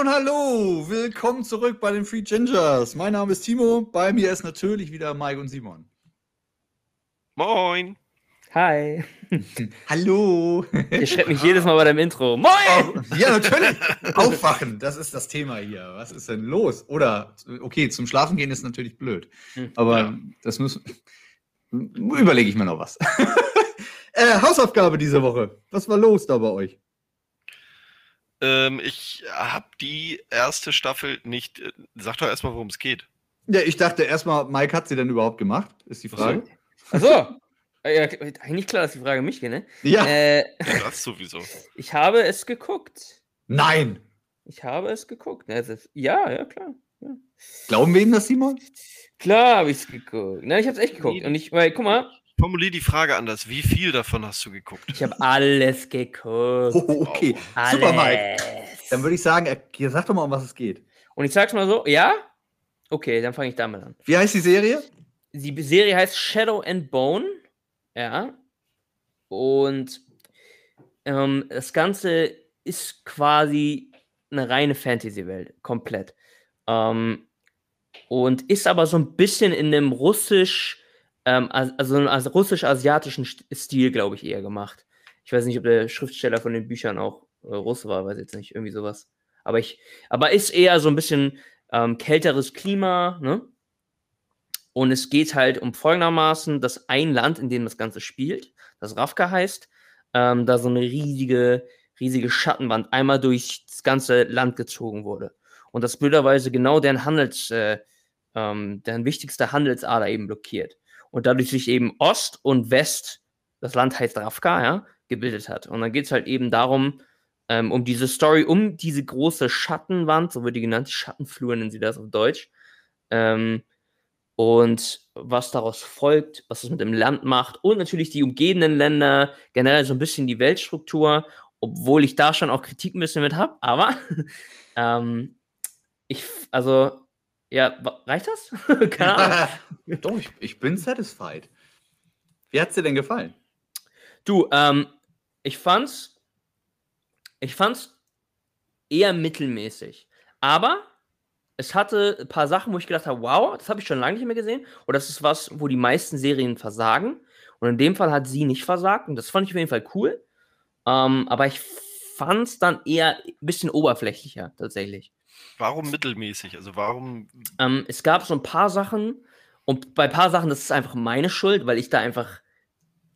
Moin und hallo! Willkommen zurück bei den Free Gingers. Mein Name ist Timo, bei mir ist natürlich wieder Mike und Simon. Moin! Hi! hallo! Ihr schreibt mich jedes Mal bei deinem Intro. Moin! Oh, ja, natürlich! Aufwachen, das ist das Thema hier. Was ist denn los? Oder, okay, zum Schlafen gehen ist natürlich blöd. Hm. Aber ja. das muss. Überlege ich mir noch was. äh, Hausaufgabe diese Woche. Was war los da bei euch? Ähm, ich habe die erste Staffel nicht. Äh, sag doch erstmal, worum es geht. Ja, ich dachte erstmal, Mike hat sie denn überhaupt gemacht? Ist die Frage. Achso. Ja, eigentlich klar, dass die Frage mich geht, ne? Ja. Äh, das sowieso. Ich habe es geguckt. Nein. Ich habe es geguckt. Ja, ja, klar. Ja. Glauben wir ihm das, Simon? Klar habe ich es geguckt. Nein, ich habe es echt geguckt. Und ich, weil, guck mal, formuliere die Frage anders. Wie viel davon hast du geguckt? Ich habe alles geguckt. Oh, okay. Alles. Super, Mike. Dann würde ich sagen, sag doch mal, um was es geht. Und ich sag's mal so, ja? Okay, dann fange ich damit an. Wie heißt die Serie? Die Serie heißt Shadow and Bone. Ja. Und ähm, das Ganze ist quasi eine reine Fantasy-Welt. Komplett. Ähm, und ist aber so ein bisschen in einem russisch ähm, also einen also russisch-asiatischen Stil, glaube ich, eher gemacht. Ich weiß nicht, ob der Schriftsteller von den Büchern auch äh, Russe war, weiß jetzt nicht, irgendwie sowas. Aber ich, aber ist eher so ein bisschen ähm, kälteres Klima, ne? Und es geht halt um folgendermaßen, dass ein Land, in dem das Ganze spielt, das Ravka heißt, ähm, da so eine riesige, riesige Schattenwand einmal durch das ganze Land gezogen wurde. Und das blöderweise genau deren Handels, äh, ähm, deren wichtigste Handelsader eben blockiert und dadurch sich eben Ost und West, das Land heißt Ravka, ja, gebildet hat. Und dann geht es halt eben darum, ähm, um diese Story, um diese große Schattenwand, so wird die genannt, Schattenflur nennen sie das auf Deutsch. Ähm, und was daraus folgt, was es mit dem Land macht und natürlich die umgebenden Länder, generell so ein bisschen die Weltstruktur, obwohl ich da schon auch Kritik ein bisschen mit habe, aber ähm, ich, also ja, reicht das? Keine Ahnung. Doch, ich, ich, bin satisfied. Wie hat's dir denn gefallen? Du, ähm, ich fand's, ich fand's eher mittelmäßig. Aber es hatte ein paar Sachen, wo ich gedacht habe, wow, das habe ich schon lange nicht mehr gesehen. Oder das ist was, wo die meisten Serien versagen. Und in dem Fall hat sie nicht versagt. Und das fand ich auf jeden Fall cool. Ähm, aber ich fand's dann eher ein bisschen oberflächlicher, tatsächlich. Warum mittelmäßig? Also warum? Ähm, es gab so ein paar Sachen und bei ein paar Sachen, das ist einfach meine Schuld, weil ich da einfach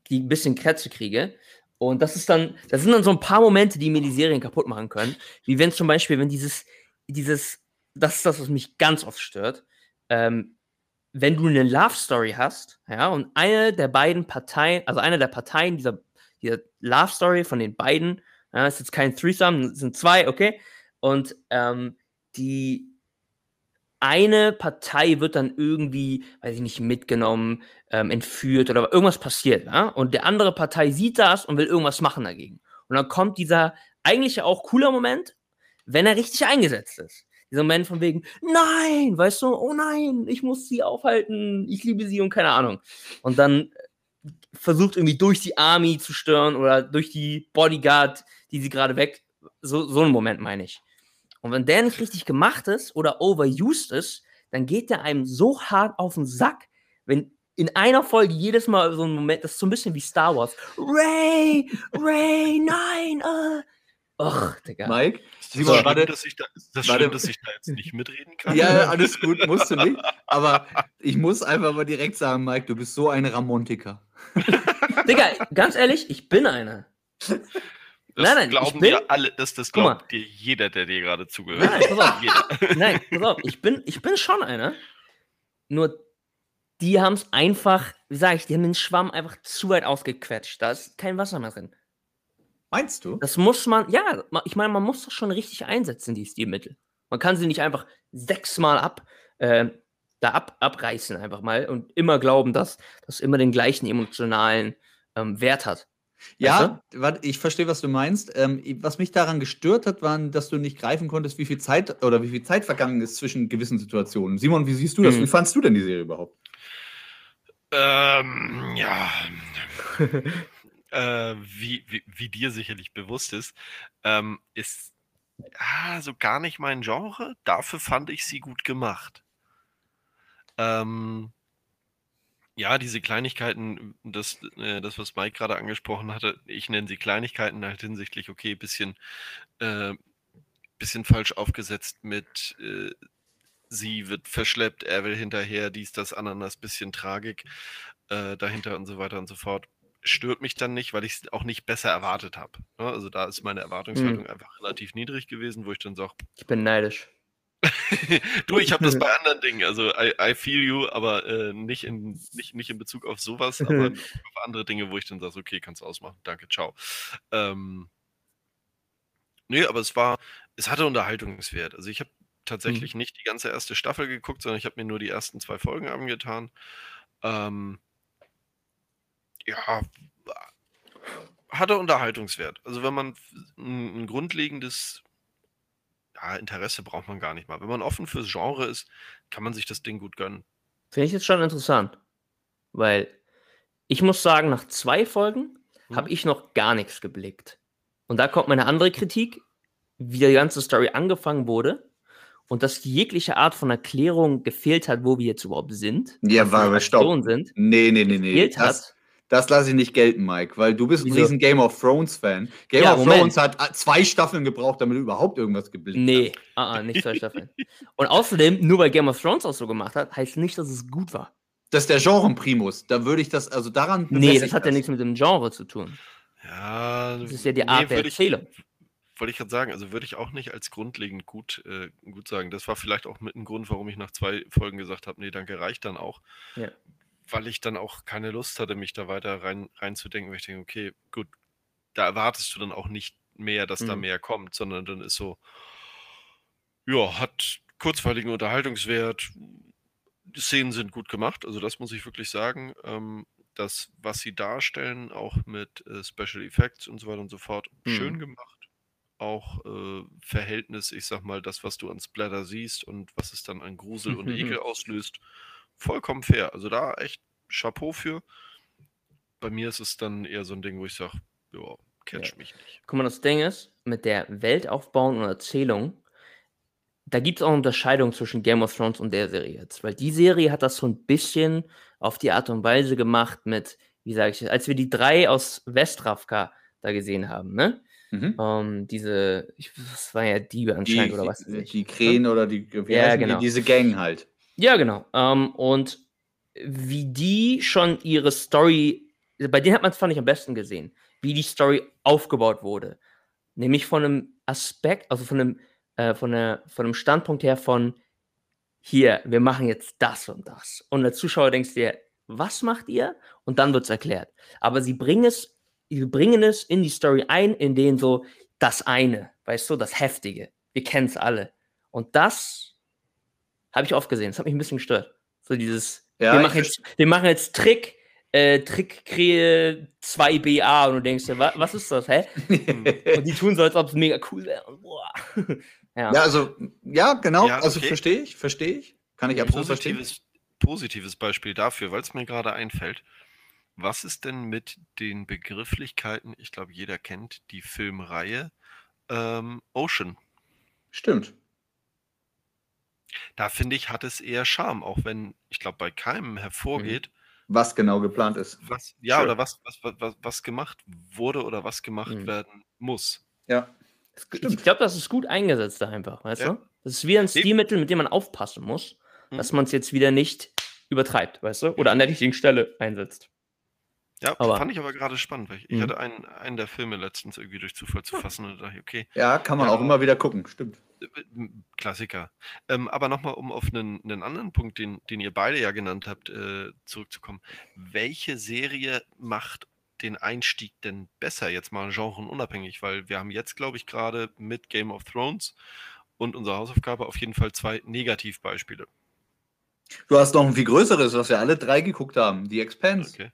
die ein bisschen Krätze kriege. Und das ist dann, das sind dann so ein paar Momente, die mir die Serien kaputt machen können. Wie wenn zum Beispiel, wenn dieses, dieses, das ist das, was mich ganz oft stört. Ähm, wenn du eine Love Story hast, ja, und eine der beiden Parteien, also eine der Parteien dieser, dieser Love Story von den beiden, ja, ist jetzt kein Threesome, sind zwei, okay, und ähm, die eine Partei wird dann irgendwie, weiß ich nicht, mitgenommen, ähm, entführt oder irgendwas passiert, ja? Und der andere Partei sieht das und will irgendwas machen dagegen. Und dann kommt dieser eigentlich auch cooler Moment, wenn er richtig eingesetzt ist. Dieser Moment von wegen, nein, weißt du, oh nein, ich muss sie aufhalten, ich liebe sie und keine Ahnung. Und dann versucht irgendwie durch die Army zu stören oder durch die Bodyguard, die sie gerade weg. So, so einen Moment meine ich. Und wenn der nicht richtig gemacht ist oder overused ist, dann geht der einem so hart auf den Sack, wenn in einer Folge jedes Mal so ein Moment, das ist so ein bisschen wie Star Wars. Ray, Ray, nein, äh. Och, Digga. Mike, Simon, so, warte, dass ich da, das warte, schlimm, dass ich da jetzt nicht mitreden kann. Ja, alles gut, musst du nicht. Aber ich muss einfach mal direkt sagen, Mike, du bist so ein Ramontiker. Digga, ganz ehrlich, ich bin einer. Das nein, nein, glauben bin, dir alle, das, das glaubt dir jeder, der dir gerade zugehört. Nein, pass auf. nein, pass auf, ich bin, ich bin schon einer. Nur die haben es einfach, wie sage ich, die haben den Schwamm einfach zu weit ausgequetscht. Da ist kein Wasser mehr drin. Meinst du? Das muss man, ja, ich meine, man muss das schon richtig einsetzen, die Stilmittel. Man kann sie nicht einfach sechsmal ab, äh, da ab, abreißen, einfach mal und immer glauben, dass das immer den gleichen emotionalen ähm, Wert hat. Ja, weißt du? ich verstehe, was du meinst. Ähm, was mich daran gestört hat, war, dass du nicht greifen konntest, wie viel Zeit oder wie viel Zeit vergangen ist zwischen gewissen Situationen. Simon, wie siehst du das? Mhm. Wie fandest du denn die Serie überhaupt? Ähm, ja. äh, wie, wie, wie, dir sicherlich bewusst ist, ähm, ist ja, so gar nicht mein Genre. Dafür fand ich sie gut gemacht. Ähm, ja, diese Kleinigkeiten, das, äh, das, was Mike gerade angesprochen hatte, ich nenne sie Kleinigkeiten halt hinsichtlich, okay, bisschen, äh, bisschen falsch aufgesetzt mit, äh, sie wird verschleppt, er will hinterher, dies, das, Ananas, bisschen Tragik äh, dahinter und so weiter und so fort. Stört mich dann nicht, weil ich es auch nicht besser erwartet habe. Ne? Also da ist meine Erwartungshaltung mhm. einfach relativ niedrig gewesen, wo ich dann sage, ich bin neidisch. du, ich habe das bei anderen Dingen. Also I, I feel you, aber äh, nicht, in, nicht, nicht in Bezug auf sowas, aber auf andere Dinge, wo ich dann sage, okay, kannst du ausmachen. Danke, ciao. Ähm, nee, aber es war, es hatte Unterhaltungswert. Also ich habe tatsächlich mhm. nicht die ganze erste Staffel geguckt, sondern ich habe mir nur die ersten zwei Folgen angetan. Ähm, ja, hatte Unterhaltungswert. Also wenn man ein, ein grundlegendes ja, Interesse braucht man gar nicht mal. Wenn man offen fürs Genre ist, kann man sich das Ding gut gönnen. Finde ich jetzt schon interessant. Weil ich muss sagen, nach zwei Folgen hm. habe ich noch gar nichts geblickt. Und da kommt meine andere Kritik, wie die ganze Story angefangen wurde und dass jegliche Art von Erklärung gefehlt hat, wo wir jetzt überhaupt sind. Ja, war aber stopp. Sind, nee, nee, nee, nee. Das, das lasse ich nicht gelten, Mike, weil du bist ein riesen Game of Thrones-Fan. Game ja, of Moment. Thrones hat äh, zwei Staffeln gebraucht, damit du überhaupt irgendwas geblickt nee, hast. Nee, uh -uh, nicht zwei Staffeln. Und außerdem, nur weil Game of Thrones auch so gemacht hat, heißt nicht, dass es gut war. Das ist der Genre-Primus. Da würde ich das, also daran. Nee, das hat das. ja nichts mit dem Genre zu tun. Ja. Das ist ja die Art nee, der Erzählung. wollte ich gerade sagen, also würde ich auch nicht als grundlegend gut, äh, gut sagen. Das war vielleicht auch mit ein Grund, warum ich nach zwei Folgen gesagt habe, nee, danke, reicht dann auch. Ja weil ich dann auch keine Lust hatte, mich da weiter rein, reinzudenken, weil ich denke, okay, gut, da erwartest du dann auch nicht mehr, dass mhm. da mehr kommt, sondern dann ist so, ja, hat kurzweiligen Unterhaltungswert, die Szenen sind gut gemacht, also das muss ich wirklich sagen. Ähm, das, was sie darstellen, auch mit äh, Special Effects und so weiter und so fort, mhm. schön gemacht. Auch äh, Verhältnis, ich sag mal, das, was du an Splatter siehst und was es dann an Grusel und Ekel auslöst, vollkommen fair. Also da echt Chapeau für. Bei mir ist es dann eher so ein Ding, wo ich sage, ja, catch ja. mich nicht. Guck mal, das Ding ist, mit der Weltaufbau und Erzählung, da gibt es auch eine Unterscheidung zwischen Game of Thrones und der Serie jetzt. Weil die Serie hat das so ein bisschen auf die Art und Weise gemacht mit, wie sage ich, als wir die drei aus Westravka da gesehen haben, ne? Mhm. Um, ähm, diese, ich, das war ja Diebe anscheinend die, oder was? Die, die Krähen oder die, wie ja, genau. die, diese Gang halt. Ja, genau. Ähm, und wie die schon ihre Story, bei denen hat man es, fand ich, am besten gesehen, wie die Story aufgebaut wurde. Nämlich von einem Aspekt, also von einem, äh, von, einer, von einem Standpunkt her von, hier, wir machen jetzt das und das. Und der Zuschauer denkst dir, was macht ihr? Und dann wird es erklärt. Aber sie bringen es, sie bringen es in die Story ein, in denen so das eine, weißt du, das Heftige. Wir kennen es alle. Und das habe ich oft gesehen. Das hat mich ein bisschen gestört. So dieses, ja, wir, machen jetzt, wir machen jetzt Trick, äh, Trickkrähe 2BA und du denkst dir, wa was ist das, hä? und die tun so, als ob es mega cool wäre. ja. ja, also, ja, genau, ja, also verstehe ich, verstehe ich. Kann ich absolut positives, verstehen. Positives Beispiel dafür, weil es mir gerade einfällt. Was ist denn mit den Begrifflichkeiten, ich glaube, jeder kennt die Filmreihe ähm, Ocean? Stimmt. Da finde ich, hat es eher Charme, auch wenn, ich glaube, bei keinem mhm. hervorgeht. Was genau geplant ist. Was, ja, sure. oder was, was, was, was gemacht wurde oder was gemacht mhm. werden muss. Ja. Ich glaube, das ist gut eingesetzt da einfach, weißt ja. du? Das ist wie ein Stilmittel, mit dem man aufpassen muss, mhm. dass man es jetzt wieder nicht übertreibt, weißt du? Oder an der richtigen Stelle einsetzt. Ja, aber, fand ich aber gerade spannend, weil ich, ich mhm. hatte einen, einen der Filme letztens irgendwie durch Zufall zu fassen und dachte, okay. Ja, kann man ja, auch immer wieder gucken, stimmt. Äh, Klassiker. Ähm, aber nochmal, um auf einen, einen, anderen Punkt, den, den ihr beide ja genannt habt, äh, zurückzukommen. Welche Serie macht den Einstieg denn besser? Jetzt mal genreunabhängig, weil wir haben jetzt, glaube ich, gerade mit Game of Thrones und unserer Hausaufgabe auf jeden Fall zwei Negativbeispiele. Du hast noch ein viel größeres, was wir alle drei geguckt haben, die Expanse. Okay.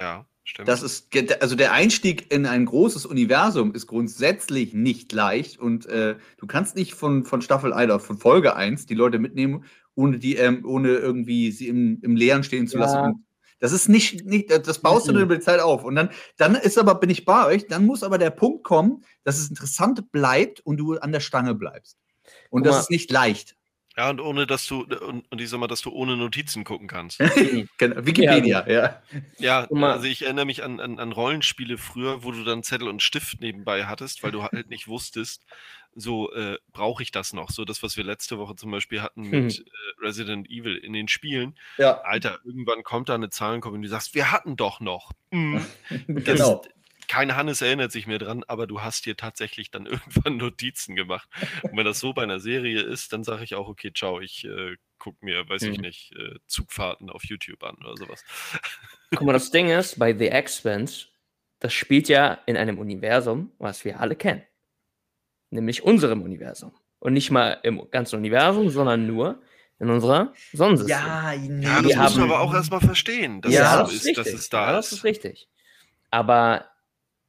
Ja, stimmt. Das ist, also der Einstieg in ein großes Universum ist grundsätzlich nicht leicht und äh, du kannst nicht von, von Staffel 1 oder von Folge 1 die Leute mitnehmen, ohne die, ähm, ohne irgendwie sie im, im Leeren stehen zu ja. lassen Das ist nicht, nicht das baust du mhm. über die Zeit auf. Und dann, dann ist aber, bin ich bei euch, dann muss aber der Punkt kommen, dass es interessant bleibt und du an der Stange bleibst. Und Guck das mal. ist nicht leicht. Ja, und ohne dass du, und, und ich sag mal, dass du ohne Notizen gucken kannst. genau. Wikipedia, ja. Ja, also ich erinnere mich an, an, an Rollenspiele früher, wo du dann Zettel und Stift nebenbei hattest, weil du halt nicht wusstest, so äh, brauche ich das noch. So das, was wir letzte Woche zum Beispiel hatten mit mhm. äh, Resident Evil in den Spielen. Ja. Alter, irgendwann kommt da eine Zahlenkopie und du sagst, wir hatten doch noch. Mhm. genau. Das, kein Hannes erinnert sich mehr dran, aber du hast dir tatsächlich dann irgendwann Notizen gemacht. Und wenn das so bei einer Serie ist, dann sage ich auch, okay, ciao, ich äh, gucke mir, weiß mhm. ich nicht, äh, Zugfahrten auf YouTube an oder sowas. Guck mal, das Ding ist, bei The Expanse, das spielt ja in einem Universum, was wir alle kennen. Nämlich unserem Universum. Und nicht mal im ganzen Universum, sondern nur in unserer Sonnensystem. Ja, nee. ja das musst du aber auch erstmal verstehen, dass ja, es so ist, dass es da ja, ist. Das ist richtig. Aber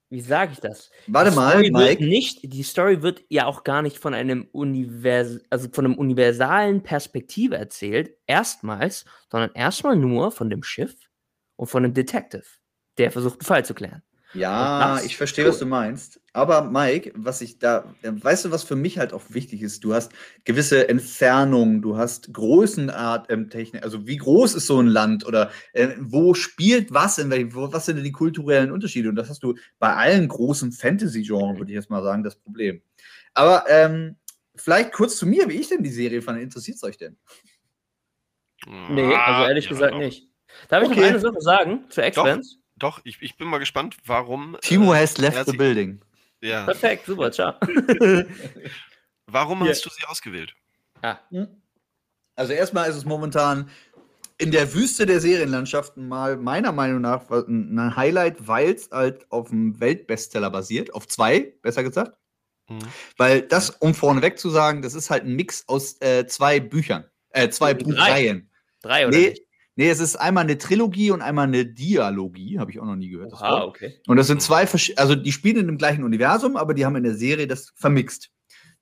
wie sage ich das? Warte mal, Mike. Nicht, die Story wird ja auch gar nicht von einem Univers also von einem universalen Perspektive erzählt, erstmals, sondern erstmal nur von dem Schiff und von dem Detective, der versucht, einen Fall zu klären. Ja, ich verstehe, cool. was du meinst. Aber Mike, was ich da, weißt du, was für mich halt auch wichtig ist? Du hast gewisse Entfernungen, du hast Größenart ähm, Technik, also wie groß ist so ein Land oder äh, wo spielt was, in welch, wo, was sind denn die kulturellen Unterschiede? Und das hast du bei allen großen Fantasy-Genres, würde ich jetzt mal sagen, das Problem. Aber ähm, vielleicht kurz zu mir, wie ich denn die Serie fand. Interessiert es euch denn? Nee, also ehrlich ja, gesagt doch. nicht. Darf ich okay. noch eine Sache sagen zu Expanse? Doch, ich, ich bin mal gespannt, warum. Timo äh, has left the building. Ja. Perfekt, super, ciao. warum yeah. hast du sie ausgewählt? Ah. Also erstmal ist es momentan in der Wüste der Serienlandschaften mal meiner Meinung nach ein Highlight, weil es halt auf einem Weltbestseller basiert, auf zwei, besser gesagt. Mhm. Weil das, um vorneweg zu sagen, das ist halt ein Mix aus äh, zwei Büchern, äh, zwei Buchreihen. Drei oder nee, nicht? Nee, es ist einmal eine Trilogie und einmal eine Dialogie, habe ich auch noch nie gehört. Ah, okay. Und das sind zwei, also die spielen in dem gleichen Universum, aber die haben in der Serie das vermixt.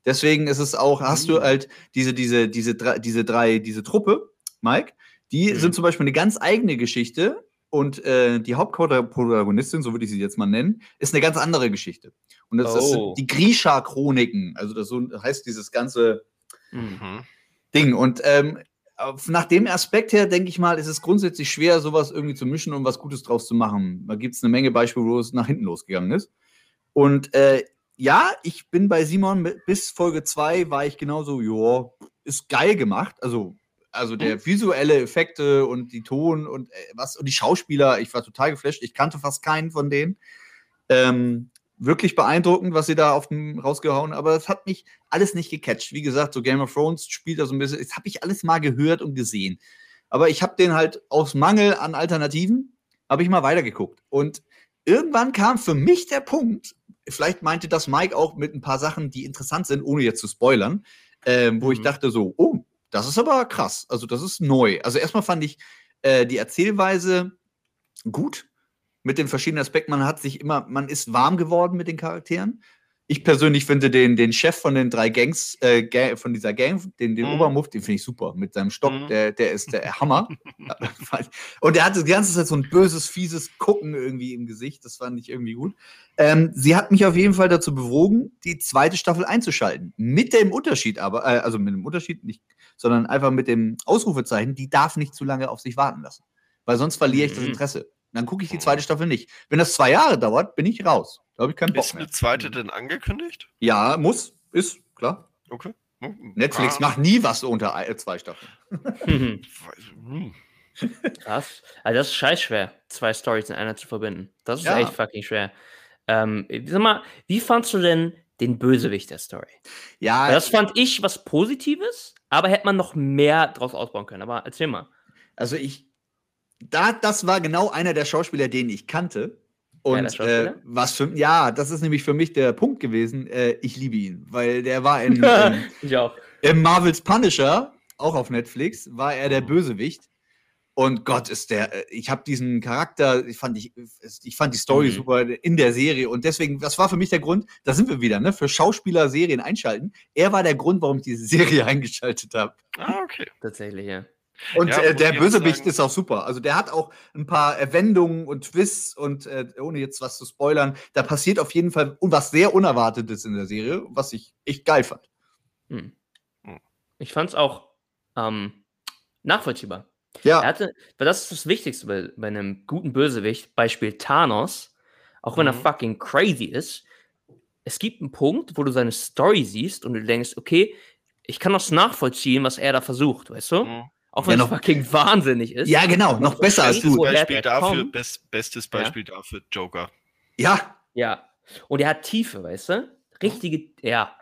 Deswegen ist es auch, hast du mhm. halt diese, diese, diese, diese drei, diese Truppe, Mike, die mhm. sind zum Beispiel eine ganz eigene Geschichte und äh, die Hauptprotagonistin, so würde ich sie jetzt mal nennen, ist eine ganz andere Geschichte. Und das, oh. das sind oh. die Grisha-Chroniken, also das so heißt dieses ganze mhm. Ding. Und ähm, nach dem Aspekt her, denke ich mal, ist es grundsätzlich schwer, sowas irgendwie zu mischen und was Gutes draus zu machen. Da gibt es eine Menge Beispiele, wo es nach hinten losgegangen ist. Und äh, ja, ich bin bei Simon, bis Folge 2 war ich genauso, ja, ist geil gemacht. Also, also der mhm. visuelle Effekte und die Ton und äh, was und die Schauspieler, ich war total geflasht. Ich kannte fast keinen von denen. Ähm, wirklich beeindruckend, was sie da auf dem rausgehauen, aber es hat mich alles nicht gecatcht. Wie gesagt, so Game of Thrones spielt da so ein bisschen, das habe ich alles mal gehört und gesehen. Aber ich habe den halt aus Mangel an Alternativen, habe ich mal weitergeguckt. Und irgendwann kam für mich der Punkt, vielleicht meinte das Mike auch mit ein paar Sachen, die interessant sind, ohne jetzt zu spoilern, äh, wo mhm. ich dachte so, oh, das ist aber krass. Also das ist neu. Also erstmal fand ich äh, die Erzählweise gut mit den verschiedenen Aspekten. Man hat sich immer, man ist warm geworden mit den Charakteren. Ich persönlich finde den, den Chef von den drei Gangs, äh, von dieser Gang, den, den mhm. Obermuft, den finde ich super. Mit seinem Stock, mhm. der, der ist der Hammer. und der hat die ganze Zeit so ein böses, fieses Gucken irgendwie im Gesicht. Das fand ich irgendwie gut. Ähm, sie hat mich auf jeden Fall dazu bewogen, die zweite Staffel einzuschalten. Mit dem Unterschied aber, äh, also mit dem Unterschied nicht, sondern einfach mit dem Ausrufezeichen, die darf nicht zu lange auf sich warten lassen. Weil sonst verliere ich das mhm. Dann gucke ich die zweite Staffel nicht. Wenn das zwei Jahre dauert, bin ich raus. Da habe ich keinen Bock Ist eine zweite denn angekündigt? Ja, muss. Ist, klar. Okay. Netflix ah. macht nie was unter zwei Staffeln. Krass. Also das ist scheiß schwer, zwei Stories in einer zu verbinden. Das ist ja. echt fucking schwer. Ähm, sag mal, wie fandst du denn den Bösewicht der Story? Ja. Das fand ich was Positives, aber hätte man noch mehr draus ausbauen können. Aber erzähl mal. Also ich, da, das war genau einer der Schauspieler, den ich kannte. Und äh, was für ja, das ist nämlich für mich der Punkt gewesen. Äh, ich liebe ihn, weil der war in, in, im Marvels Punisher, auch auf Netflix, war er der Bösewicht. Und Gott ist der, äh, ich habe diesen Charakter, ich fand, ich, ich fand die Story mhm. super in der Serie und deswegen, das war für mich der Grund, da sind wir wieder, ne, für Schauspieler Serien einschalten. Er war der Grund, warum ich diese Serie eingeschaltet habe. Ah, okay. Tatsächlich, ja. Und ja, äh, der Bösewicht sagen, ist auch super. Also der hat auch ein paar Wendungen und Twists und äh, ohne jetzt was zu spoilern, da passiert auf jeden Fall was sehr Unerwartetes in der Serie, was ich echt geil fand. Hm. hm. Ich fand es auch ähm, nachvollziehbar. Ja. Er hatte, weil das ist das Wichtigste bei, bei einem guten Bösewicht, Beispiel Thanos, auch wenn mhm. er fucking crazy ist, es gibt einen Punkt, wo du seine Story siehst und du denkst, okay, ich kann das nachvollziehen, was er da versucht, weißt du? Mhm. Auch wenn ja, es fucking wahnsinnig ist. Ja, genau, noch besser als du. Beispiel dafür, best, bestes Beispiel ja. dafür, Joker. Ja. Ja. Und er hat Tiefe, weißt du? Richtige, ja.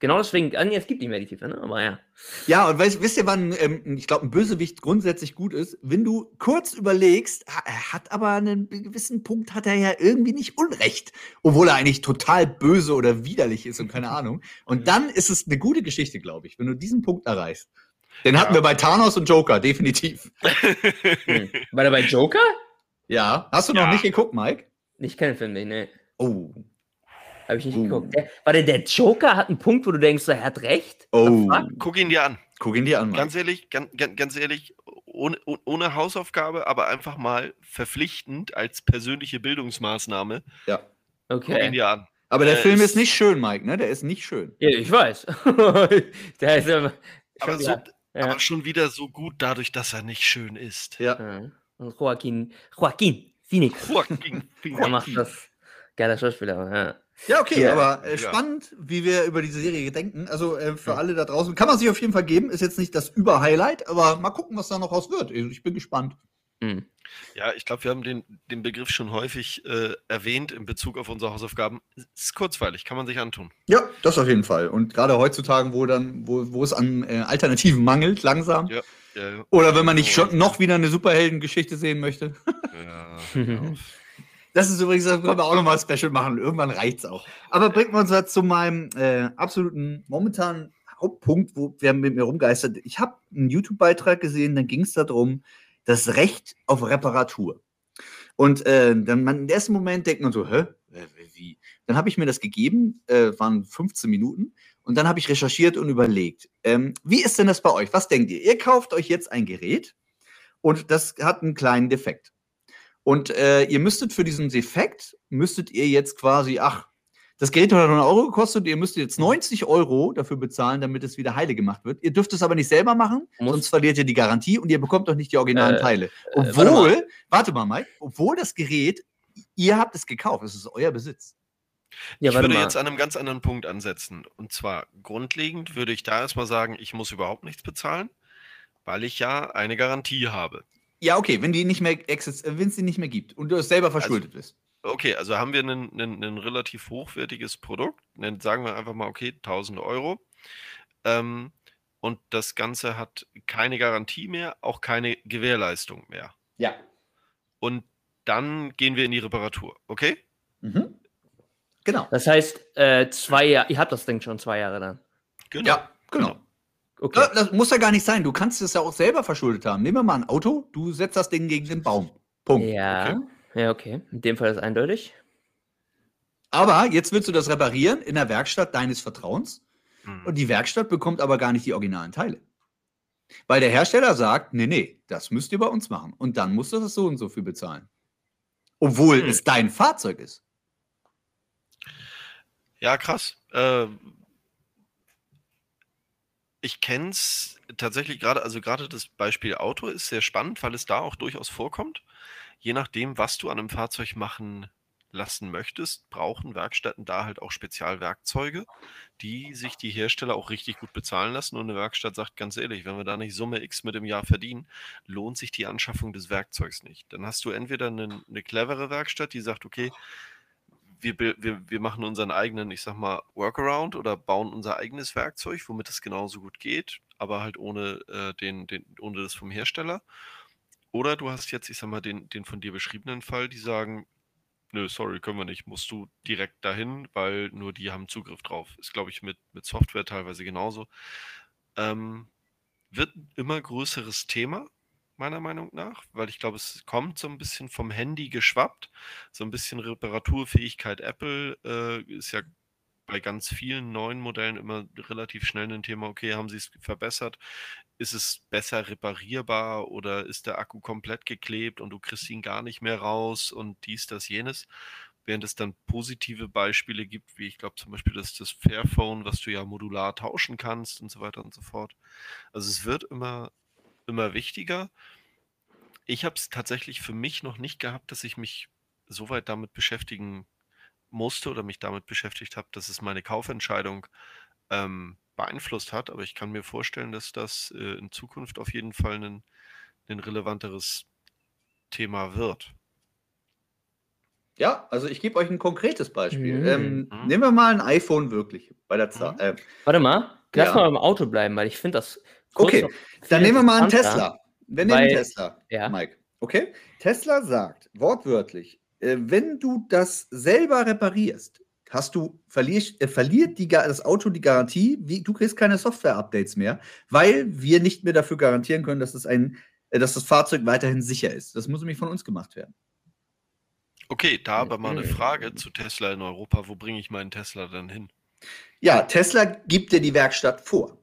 Genau deswegen, ah, es gibt nicht mehr die Tiefe, ne? aber ja. Ja, und weißt, wisst ihr, wann ähm, ich glaube, ein Bösewicht grundsätzlich gut ist? Wenn du kurz überlegst, er hat aber einen gewissen Punkt, hat er ja irgendwie nicht Unrecht, obwohl er eigentlich total böse oder widerlich ist und keine Ahnung. Und dann ist es eine gute Geschichte, glaube ich, wenn du diesen Punkt erreichst. Den ja. hatten wir bei Thanos und Joker, definitiv. hm. War der bei Joker? Ja. Hast du ja. noch nicht geguckt, Mike? Ich kenne den Film nicht, ne. Oh. Habe ich nicht uh. geguckt. Der, warte, der Joker hat einen Punkt, wo du denkst, er hat recht? Oh. Guck ihn dir an. Guck ihn dir an. Mann. Ganz ehrlich, ganz, ganz ehrlich, ohne, ohne Hausaufgabe, aber einfach mal verpflichtend als persönliche Bildungsmaßnahme. Ja. Okay. Guck ihn dir an. Aber der äh, Film ist, ist nicht schön, Mike, ne? Der ist nicht schön. Ja, ich weiß. der ist aber, aber, so, ja. aber schon wieder so gut dadurch, dass er nicht schön ist. Ja. Und Joaquin, Joaquin Phoenix. Joaquin Phoenix. Er macht das. Geiler Schauspieler, ja. Ja, okay, ja. aber äh, spannend, ja. wie wir über diese Serie denken. Also äh, für ja. alle da draußen kann man sich auf jeden Fall geben. Ist jetzt nicht das Überhighlight, aber mal gucken, was da noch raus wird. Ich bin gespannt. Mhm. Ja, ich glaube, wir haben den, den Begriff schon häufig äh, erwähnt in Bezug auf unsere Hausaufgaben. Ist kurzweilig, kann man sich antun. Ja, das auf jeden Fall. Und gerade heutzutage, wo dann, wo, wo es an äh, Alternativen mangelt, langsam. Ja, ja, Oder wenn man nicht schon noch wieder eine Superheldengeschichte sehen möchte. Ja. Das ist übrigens, das können wir auch nochmal Special machen. Irgendwann reicht es auch. Aber bringt uns jetzt zu meinem äh, absoluten momentanen Hauptpunkt, wo wer mit mir rumgeistert. Ich habe einen YouTube-Beitrag gesehen, dann ging es darum, das Recht auf Reparatur. Und äh, dann man im ersten Moment denkt man so, hä? Wie? Dann habe ich mir das gegeben, äh, waren 15 Minuten, und dann habe ich recherchiert und überlegt, ähm, wie ist denn das bei euch? Was denkt ihr? Ihr kauft euch jetzt ein Gerät und das hat einen kleinen Defekt. Und äh, ihr müsstet für diesen Defekt, müsstet ihr jetzt quasi, ach, das Gerät hat 100 Euro gekostet, ihr müsst jetzt 90 Euro dafür bezahlen, damit es wieder heile gemacht wird. Ihr dürft es aber nicht selber machen, Muss. sonst verliert ihr die Garantie und ihr bekommt doch nicht die originalen äh, Teile. Äh, obwohl, warte mal. warte mal, Mike, obwohl das Gerät, ihr habt es gekauft, es ist euer Besitz. Ja, ich würde mal. jetzt an einem ganz anderen Punkt ansetzen. Und zwar grundlegend würde ich da erstmal sagen, ich muss überhaupt nichts bezahlen, weil ich ja eine Garantie habe. Ja, okay, wenn die nicht mehr äh, wenn es die nicht mehr gibt und du es selber also verschuldet also, bist. Okay, also haben wir ein relativ hochwertiges Produkt, sagen wir einfach mal, okay, 1000 Euro. Ähm, und das Ganze hat keine Garantie mehr, auch keine Gewährleistung mehr. Ja. Und dann gehen wir in die Reparatur, okay? Mhm. Genau. Das heißt, äh, zwei Jahre, ihr habt das Ding schon zwei Jahre dann. Genau. Ja, genau. genau. Okay. Das, das muss ja gar nicht sein. Du kannst es ja auch selber verschuldet haben. Nehmen wir mal ein Auto, du setzt das Ding gegen den Baum. Punkt. Ja, okay. Ja, okay. In dem Fall ist eindeutig. Aber jetzt willst du das reparieren in der Werkstatt deines Vertrauens mhm. und die Werkstatt bekommt aber gar nicht die originalen Teile. Weil der Hersteller sagt, nee, nee, das müsst ihr bei uns machen. Und dann musst du das so und so viel bezahlen. Obwohl mhm. es dein Fahrzeug ist. Ja, krass. Äh, ich kenne es tatsächlich gerade, also gerade das Beispiel Auto ist sehr spannend, weil es da auch durchaus vorkommt. Je nachdem, was du an einem Fahrzeug machen lassen möchtest, brauchen Werkstätten da halt auch Spezialwerkzeuge, die sich die Hersteller auch richtig gut bezahlen lassen. Und eine Werkstatt sagt ganz ehrlich, wenn wir da nicht Summe X mit im Jahr verdienen, lohnt sich die Anschaffung des Werkzeugs nicht. Dann hast du entweder eine, eine clevere Werkstatt, die sagt, okay, wir, wir, wir machen unseren eigenen, ich sag mal, Workaround oder bauen unser eigenes Werkzeug, womit es genauso gut geht, aber halt ohne, äh, den, den, ohne das vom Hersteller. Oder du hast jetzt, ich sag mal, den, den von dir beschriebenen Fall, die sagen, nö, sorry, können wir nicht, musst du direkt dahin, weil nur die haben Zugriff drauf. Ist, glaube ich, mit, mit Software teilweise genauso. Ähm, wird ein immer größeres Thema, meiner Meinung nach, weil ich glaube, es kommt so ein bisschen vom Handy geschwappt. So ein bisschen Reparaturfähigkeit Apple äh, ist ja bei ganz vielen neuen Modellen immer relativ schnell ein Thema, okay, haben sie es verbessert? Ist es besser reparierbar oder ist der Akku komplett geklebt und du kriegst ihn gar nicht mehr raus und dies, das, jenes? Während es dann positive Beispiele gibt, wie ich glaube zum Beispiel das, das Fairphone, was du ja modular tauschen kannst und so weiter und so fort. Also es wird immer, immer wichtiger. Ich habe es tatsächlich für mich noch nicht gehabt, dass ich mich so weit damit beschäftigen musste oder mich damit beschäftigt habe, dass es meine Kaufentscheidung ähm, beeinflusst hat. Aber ich kann mir vorstellen, dass das äh, in Zukunft auf jeden Fall ein, ein relevanteres Thema wird. Ja, also ich gebe euch ein konkretes Beispiel. Mhm. Ähm, mhm. Nehmen wir mal ein iPhone wirklich bei der Zahl. Mhm. Äh, Warte mal, lass ja. mal beim Auto bleiben, weil ich finde das. Okay, dann nehmen wir mal einen Tesla. Wir nehmen Tesla, ja. Mike. Okay? Tesla sagt wortwörtlich, äh, wenn du das selber reparierst, hast du verlierst, äh, verliert die, das Auto die Garantie, wie, du kriegst keine Software-Updates mehr, weil wir nicht mehr dafür garantieren können, dass, es ein, äh, dass das Fahrzeug weiterhin sicher ist. Das muss nämlich von uns gemacht werden. Okay, da aber mal eine Frage zu Tesla in Europa. Wo bringe ich meinen Tesla dann hin? Ja, Tesla gibt dir die Werkstatt vor.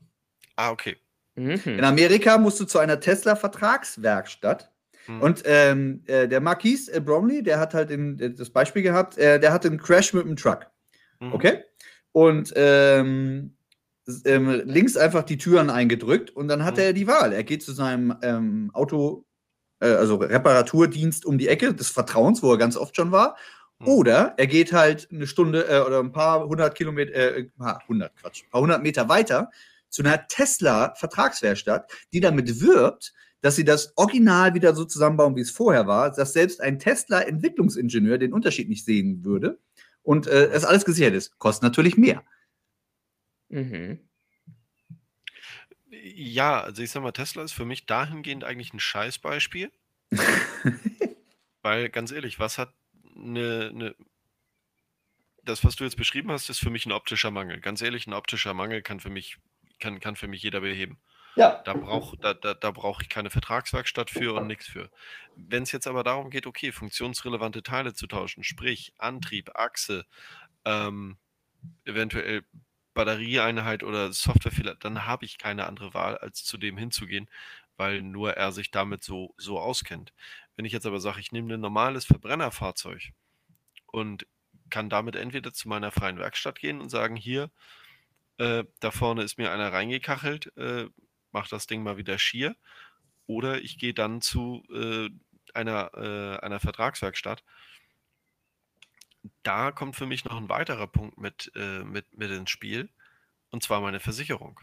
Ah, okay. Mhm. In Amerika musst du zu einer Tesla-Vertragswerkstatt Mhm. Und ähm, äh, der Marquis äh, Bromley, der hat halt in, äh, das Beispiel gehabt, äh, der hatte einen Crash mit dem Truck. Mhm. Okay? Und ähm, ähm, links einfach die Türen eingedrückt und dann hat mhm. er die Wahl. Er geht zu seinem ähm, Auto, äh, also Reparaturdienst um die Ecke des Vertrauens, wo er ganz oft schon war. Mhm. Oder er geht halt eine Stunde äh, oder ein paar hundert Kilometer, äh, 100 Quatsch, ein paar hundert Meter weiter zu einer Tesla-Vertragswerkstatt, die damit wirbt, dass sie das Original wieder so zusammenbauen, wie es vorher war, dass selbst ein Tesla-Entwicklungsingenieur den Unterschied nicht sehen würde und äh, es alles gesichert ist. Kostet natürlich mehr. Mhm. Ja, also ich sag mal, Tesla ist für mich dahingehend eigentlich ein Scheißbeispiel. Weil, ganz ehrlich, was hat eine, eine, das, was du jetzt beschrieben hast, ist für mich ein optischer Mangel. Ganz ehrlich, ein optischer Mangel kann für mich, kann, kann für mich jeder beheben. Ja. Da brauche da, da, da brauch ich keine Vertragswerkstatt für und nichts für. Wenn es jetzt aber darum geht, okay, funktionsrelevante Teile zu tauschen, sprich Antrieb, Achse, ähm, eventuell Batterieeinheit oder Softwarefehler, dann habe ich keine andere Wahl, als zu dem hinzugehen, weil nur er sich damit so, so auskennt. Wenn ich jetzt aber sage, ich nehme ein normales Verbrennerfahrzeug und kann damit entweder zu meiner freien Werkstatt gehen und sagen, hier, äh, da vorne ist mir einer reingekachelt, äh, mache das Ding mal wieder schier. Oder ich gehe dann zu äh, einer, äh, einer Vertragswerkstatt. Da kommt für mich noch ein weiterer Punkt mit, äh, mit, mit ins Spiel, und zwar meine Versicherung.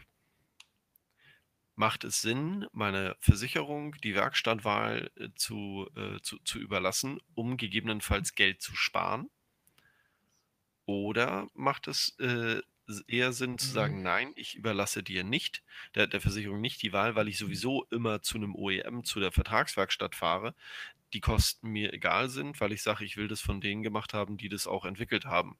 Macht es Sinn, meine Versicherung, die Werkstattwahl äh, zu, äh, zu, zu überlassen, um gegebenenfalls Geld zu sparen? Oder macht es äh, eher Sinn zu sagen, mhm. nein, ich überlasse dir nicht, der, der Versicherung nicht die Wahl, weil ich sowieso immer zu einem OEM, zu der Vertragswerkstatt fahre, die Kosten mir egal sind, weil ich sage, ich will das von denen gemacht haben, die das auch entwickelt haben.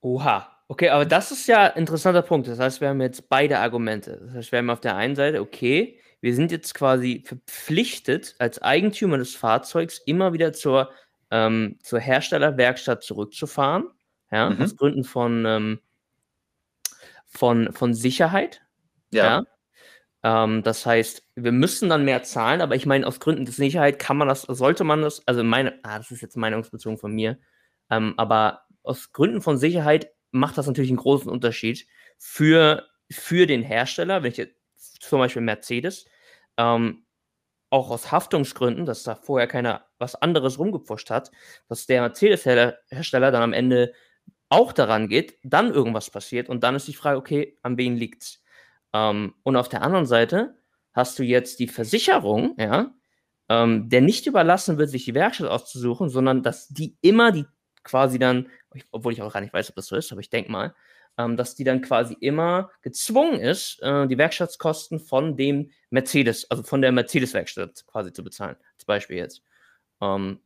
Oha, okay, aber das ist ja ein interessanter Punkt. Das heißt, wir haben jetzt beide Argumente. Das heißt, wir haben auf der einen Seite, okay, wir sind jetzt quasi verpflichtet, als Eigentümer des Fahrzeugs immer wieder zur, ähm, zur Herstellerwerkstatt zurückzufahren. Ja, mhm. aus Gründen von ähm, von, von Sicherheit. Ja. ja? Ähm, das heißt, wir müssen dann mehr zahlen, aber ich meine, aus Gründen der Sicherheit kann man das, sollte man das, also meine, ah, das ist jetzt meinungsbezogen von mir, ähm, aber aus Gründen von Sicherheit macht das natürlich einen großen Unterschied für, für den Hersteller, wenn ich jetzt zum Beispiel Mercedes, ähm, auch aus Haftungsgründen, dass da vorher keiner was anderes rumgepfuscht hat, dass der Mercedes-Hersteller dann am Ende auch daran geht, dann irgendwas passiert und dann ist die Frage, okay, an wen liegt's? Ähm, und auf der anderen Seite hast du jetzt die Versicherung, ja, ähm, der nicht überlassen wird, sich die Werkstatt auszusuchen, sondern dass die immer die quasi dann, obwohl ich auch gar nicht weiß, ob das so ist, aber ich denke mal, ähm, dass die dann quasi immer gezwungen ist, äh, die Werkstattkosten von dem Mercedes, also von der Mercedes-Werkstatt quasi zu bezahlen. Als Beispiel jetzt. Ähm,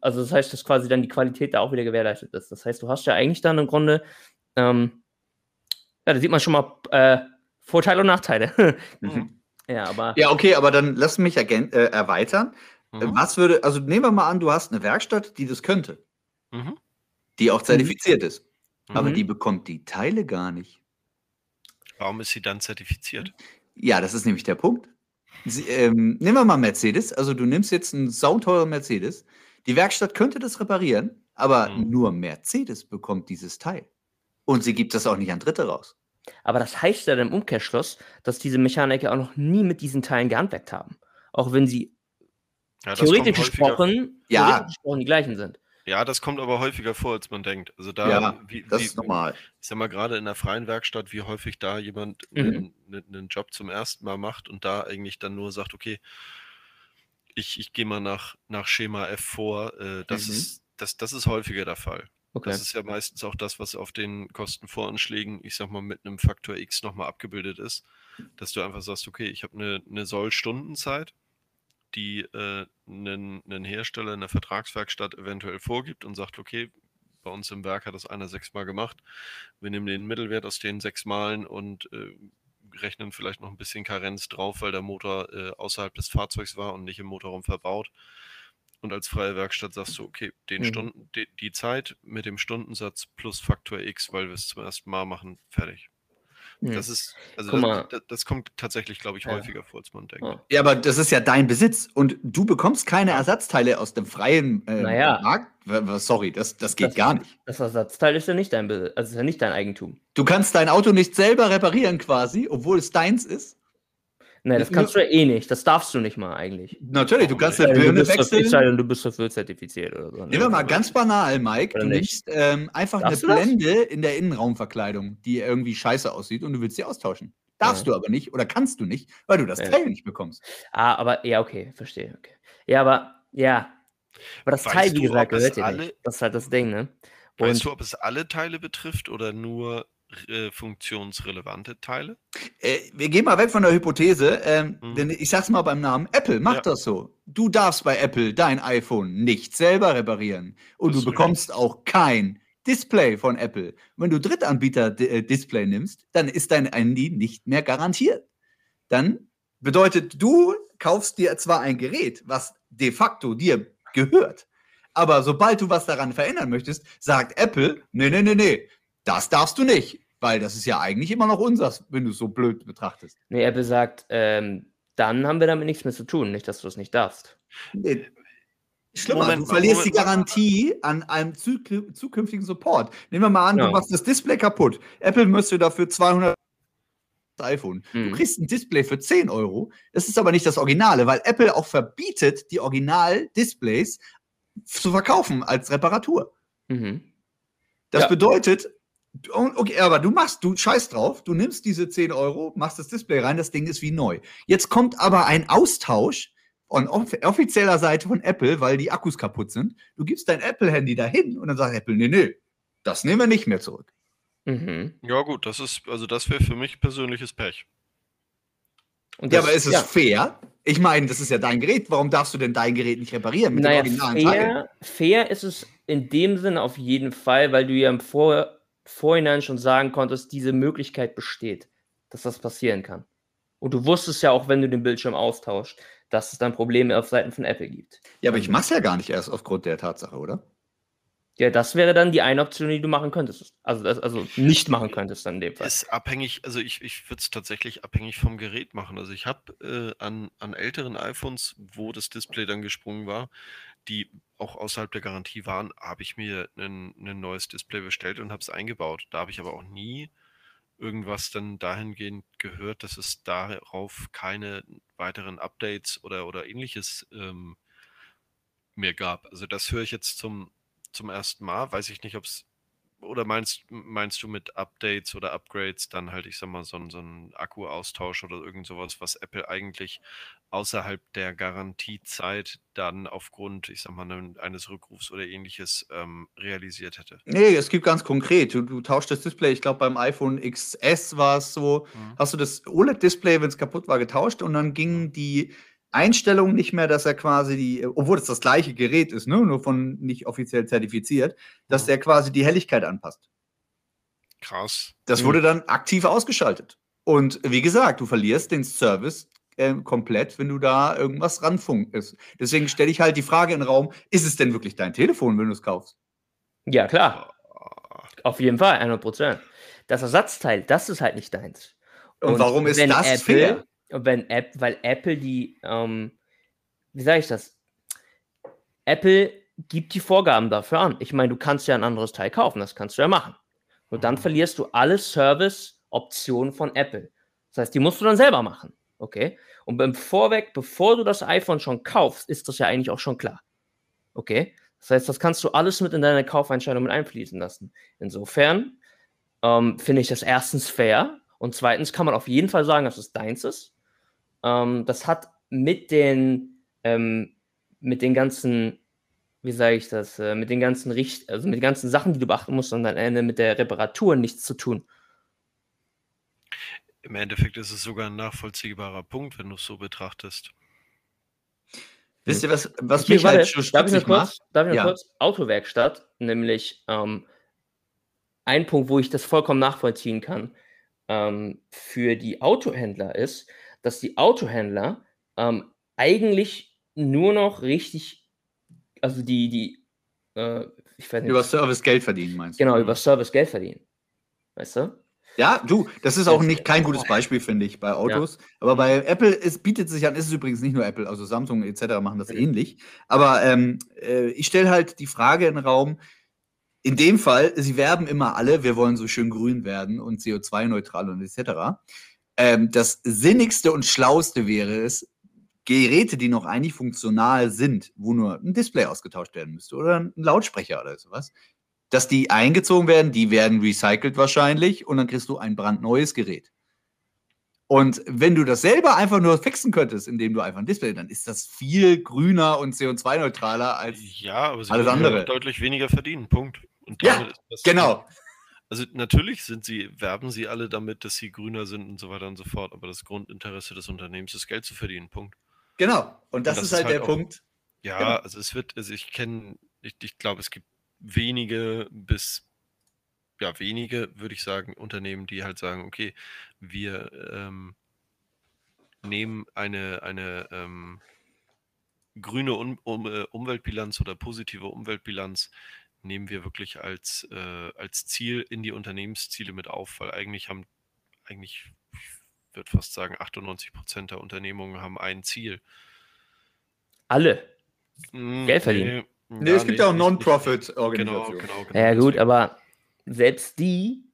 also das heißt, dass quasi dann die Qualität da auch wieder gewährleistet ist. Das heißt, du hast ja eigentlich dann im Grunde, ähm, ja, da sieht man schon mal äh, Vorteile und Nachteile. mhm. Ja, aber. Ja, okay, aber dann lass mich äh, erweitern. Mhm. Was würde, also nehmen wir mal an, du hast eine Werkstatt, die das könnte. Mhm. Die auch zertifiziert mhm. ist. Aber die bekommt die Teile gar nicht. Warum ist sie dann zertifiziert? Ja, das ist nämlich der Punkt. Sie, ähm, nehmen wir mal Mercedes. Also du nimmst jetzt einen sauteuren Mercedes. Die Werkstatt könnte das reparieren, aber mhm. nur Mercedes bekommt dieses Teil. Und sie gibt das auch nicht an Dritte raus. Aber das heißt ja dann im Umkehrschluss, dass diese Mechaniker auch noch nie mit diesen Teilen gehandwerkt haben. Auch wenn sie ja, theoretisch, gesprochen, ja. theoretisch gesprochen die gleichen sind. Ja, das kommt aber häufiger vor, als man denkt. Also da, ja, wie, das wie, ist normal. Ich sag mal, gerade in der freien Werkstatt, wie häufig da jemand mhm. einen, einen, Job zum ersten Mal macht und da eigentlich dann nur sagt, okay, ich, ich gehe mal nach, nach Schema F vor. Äh, das, mhm. ist, das, das ist häufiger der Fall. Okay. Das ist ja meistens auch das, was auf den Kostenvoranschlägen, ich sag mal, mit einem Faktor X nochmal abgebildet ist, dass du einfach sagst, okay, ich habe eine, eine Soll-Stundenzeit die äh, einen, einen Hersteller in der Vertragswerkstatt eventuell vorgibt und sagt, okay, bei uns im Werk hat das einer sechsmal gemacht. Wir nehmen den Mittelwert aus den sechs Malen und äh, rechnen vielleicht noch ein bisschen Karenz drauf, weil der Motor äh, außerhalb des Fahrzeugs war und nicht im Motorraum verbaut. Und als freie Werkstatt sagst du, okay, den mhm. Stunden, die, die Zeit mit dem Stundensatz plus Faktor X, weil wir es zum ersten Mal machen, fertig. Hm. Das ist, also das, das, das, kommt tatsächlich, glaube ich, ja. häufiger vor, als man denkt. Ja, aber das ist ja dein Besitz und du bekommst keine Ersatzteile aus dem freien äh, naja. Markt. Sorry, das, das geht gar nicht. Das Ersatzteil ist ja nicht dein Besitz, also ist ja nicht dein Eigentum. Du kannst dein Auto nicht selber reparieren quasi, obwohl es deins ist. Nee, das kannst du ja eh nicht. Das darfst du nicht mal eigentlich. Natürlich, du kannst eine Birne wechseln. du bist dafür zertifiziert oder so. Ne? Nehmen wir mal ganz banal, Mike. du nimmst ähm, einfach Darfst eine Blende in der Innenraumverkleidung, die irgendwie scheiße aussieht und du willst sie austauschen. Darfst ja. du aber nicht oder kannst du nicht, weil du das ja. Teil nicht bekommst. Ah, aber ja, okay, verstehe. Okay. Ja, aber ja. Aber das weißt Teil, wie gesagt, gehört dir nicht. Das ist halt das Ding, ne? Und weißt du, ob es alle Teile betrifft oder nur äh, funktionsrelevante Teile? Äh, wir gehen mal weg von der Hypothese, ähm, mhm. denn ich sag's mal beim Namen Apple macht ja. das so. Du darfst bei Apple dein iPhone nicht selber reparieren und das du bekommst auch kein Display von Apple. Wenn du Drittanbieter-Display äh, nimmst, dann ist dein Handy nicht mehr garantiert. Dann bedeutet, du kaufst dir zwar ein Gerät, was de facto dir gehört, aber sobald du was daran verändern möchtest, sagt Apple, nee, nee, nee, nee, das darfst du nicht, weil das ist ja eigentlich immer noch unseres, wenn du es so blöd betrachtest. Nee, Apple sagt, ähm, dann haben wir damit nichts mehr zu tun, nicht, dass du es nicht darfst. Nee. Schlimmer, Moment, du verlierst Moment. die Garantie an einem zukünftigen Support. Nehmen wir mal an, ja. du machst das Display kaputt. Apple müsste dafür 200 iPhone. Hm. Du kriegst ein Display für 10 Euro. Das ist aber nicht das Originale, weil Apple auch verbietet, die Original-Displays zu verkaufen als Reparatur. Mhm. Das ja. bedeutet, Okay, aber du machst, du scheiß drauf, du nimmst diese 10 Euro, machst das Display rein, das Ding ist wie neu. Jetzt kommt aber ein Austausch von offizieller Seite von Apple, weil die Akkus kaputt sind. Du gibst dein Apple-Handy dahin und dann sagt Apple, nee, nee, das nehmen wir nicht mehr zurück. Mhm. Ja, gut, das ist, also das wäre für mich persönliches Pech. Das, ja, aber ist es ja. fair? Ich meine, das ist ja dein Gerät. Warum darfst du denn dein Gerät nicht reparieren mit naja, den originalen fair, Teilen? Fair ist es in dem Sinne auf jeden Fall, weil du ja im Vor Vorhinein schon sagen konntest, diese Möglichkeit besteht, dass das passieren kann. Und du wusstest ja auch, wenn du den Bildschirm austauscht, dass es dann Probleme auf Seiten von Apple gibt. Ja, aber ich mach's ja gar nicht erst aufgrund der Tatsache, oder? Ja, das wäre dann die eine Option, die du machen könntest. Also, das, also nicht machen könntest dann in dem Fall. Ist abhängig, also ich, ich würde es tatsächlich abhängig vom Gerät machen. Also ich habe äh, an, an älteren iPhones, wo das Display dann gesprungen war, die auch außerhalb der Garantie waren, habe ich mir ein, neues Display bestellt und habe es eingebaut. Da habe ich aber auch nie irgendwas dann dahingehend gehört, dass es darauf keine weiteren Updates oder, oder ähnliches ähm, mehr gab. Also das höre ich jetzt zum, zum ersten Mal. Weiß ich nicht, ob es oder meinst, meinst du mit Updates oder Upgrades dann halt, ich sag mal, so, so ein Akkuaustausch oder irgend sowas, was Apple eigentlich außerhalb der Garantiezeit dann aufgrund, ich sag mal, eines Rückrufs oder ähnliches ähm, realisiert hätte? Nee, es gibt ganz konkret. Du, du tauschst das Display, ich glaube beim iPhone XS war es so, mhm. hast du das OLED-Display, wenn es kaputt war, getauscht und dann gingen die Einstellung nicht mehr, dass er quasi die, obwohl es das gleiche Gerät ist, ne, nur von nicht offiziell zertifiziert, dass mhm. der quasi die Helligkeit anpasst. Krass. Das mhm. wurde dann aktiv ausgeschaltet. Und wie gesagt, du verlierst den Service äh, komplett, wenn du da irgendwas ranfunkst. Deswegen stelle ich halt die Frage in den Raum: Ist es denn wirklich dein Telefon, wenn du es kaufst? Ja, klar. Auf jeden Fall, 100 Prozent. Das Ersatzteil, das ist halt nicht deins. Und, und warum ist das Apple, fair? Wenn App, weil Apple die, ähm, wie sage ich das? Apple gibt die Vorgaben dafür an. Ich meine, du kannst ja ein anderes Teil kaufen, das kannst du ja machen. Und dann mhm. verlierst du alle Service-Optionen von Apple. Das heißt, die musst du dann selber machen. Okay? Und beim Vorweg, bevor du das iPhone schon kaufst, ist das ja eigentlich auch schon klar. Okay? Das heißt, das kannst du alles mit in deine Kaufentscheidung mit einfließen lassen. Insofern ähm, finde ich das erstens fair und zweitens kann man auf jeden Fall sagen, dass es deins ist. Ähm, das hat mit den, ähm, mit den ganzen, wie sage ich das, äh, mit den ganzen Richt also mit den ganzen Sachen, die du beachten musst, und am Ende mit der Reparatur nichts zu tun. Im Endeffekt ist es sogar ein nachvollziehbarer Punkt, wenn du es so betrachtest. Wisst ihr, was, was okay, mich warte, halt schon darf ich noch kurz, Darf ich noch ja. kurz? Autowerkstatt, nämlich ähm, ein Punkt, wo ich das vollkommen nachvollziehen kann, ähm, für die Autohändler ist, dass die Autohändler ähm, eigentlich nur noch richtig, also die, die, äh, ich weiß nicht. Über Service Geld verdienen, meinst du? Genau, über Service Geld verdienen. Weißt du? Ja, du, das ist auch nicht kein gutes Beispiel, finde ich, bei Autos. Ja. Aber bei Apple, es bietet sich an, ist es übrigens nicht nur Apple, also Samsung etc. machen das mhm. ähnlich. Aber ähm, äh, ich stelle halt die Frage in den Raum, in dem Fall, sie werben immer alle, wir wollen so schön grün werden und CO2-neutral und etc. Ähm, das Sinnigste und Schlauste wäre es, Geräte, die noch eigentlich funktional sind, wo nur ein Display ausgetauscht werden müsste oder ein Lautsprecher oder sowas, dass die eingezogen werden, die werden recycelt wahrscheinlich und dann kriegst du ein brandneues Gerät. Und wenn du das selber einfach nur fixen könntest, indem du einfach ein Display, dann ist das viel grüner und CO2-neutraler als ja, aber sie alles andere. deutlich weniger verdienen. Punkt. ja, genau. Also natürlich sind sie, werben sie alle damit, dass sie grüner sind und so weiter und so fort, aber das Grundinteresse des Unternehmens ist Geld zu verdienen. Punkt. Genau. Und das, und das ist, halt, ist halt der auch, Punkt. Ja, genau. also es wird, also ich kenne, ich, ich glaube, es gibt wenige bis ja, wenige, würde ich sagen, Unternehmen, die halt sagen, okay, wir ähm, nehmen eine, eine ähm, grüne um, um, äh, Umweltbilanz oder positive Umweltbilanz, nehmen wir wirklich als, äh, als Ziel in die Unternehmensziele mit auf, weil eigentlich haben, eigentlich, ich würde fast sagen, 98 Prozent der Unternehmungen haben ein Ziel. Alle. Hm, Geld verdienen. Nee, nee ja, es gibt ja auch Non-Profit-Organisationen. Genau, genau, genau, ja, gut, aber selbst die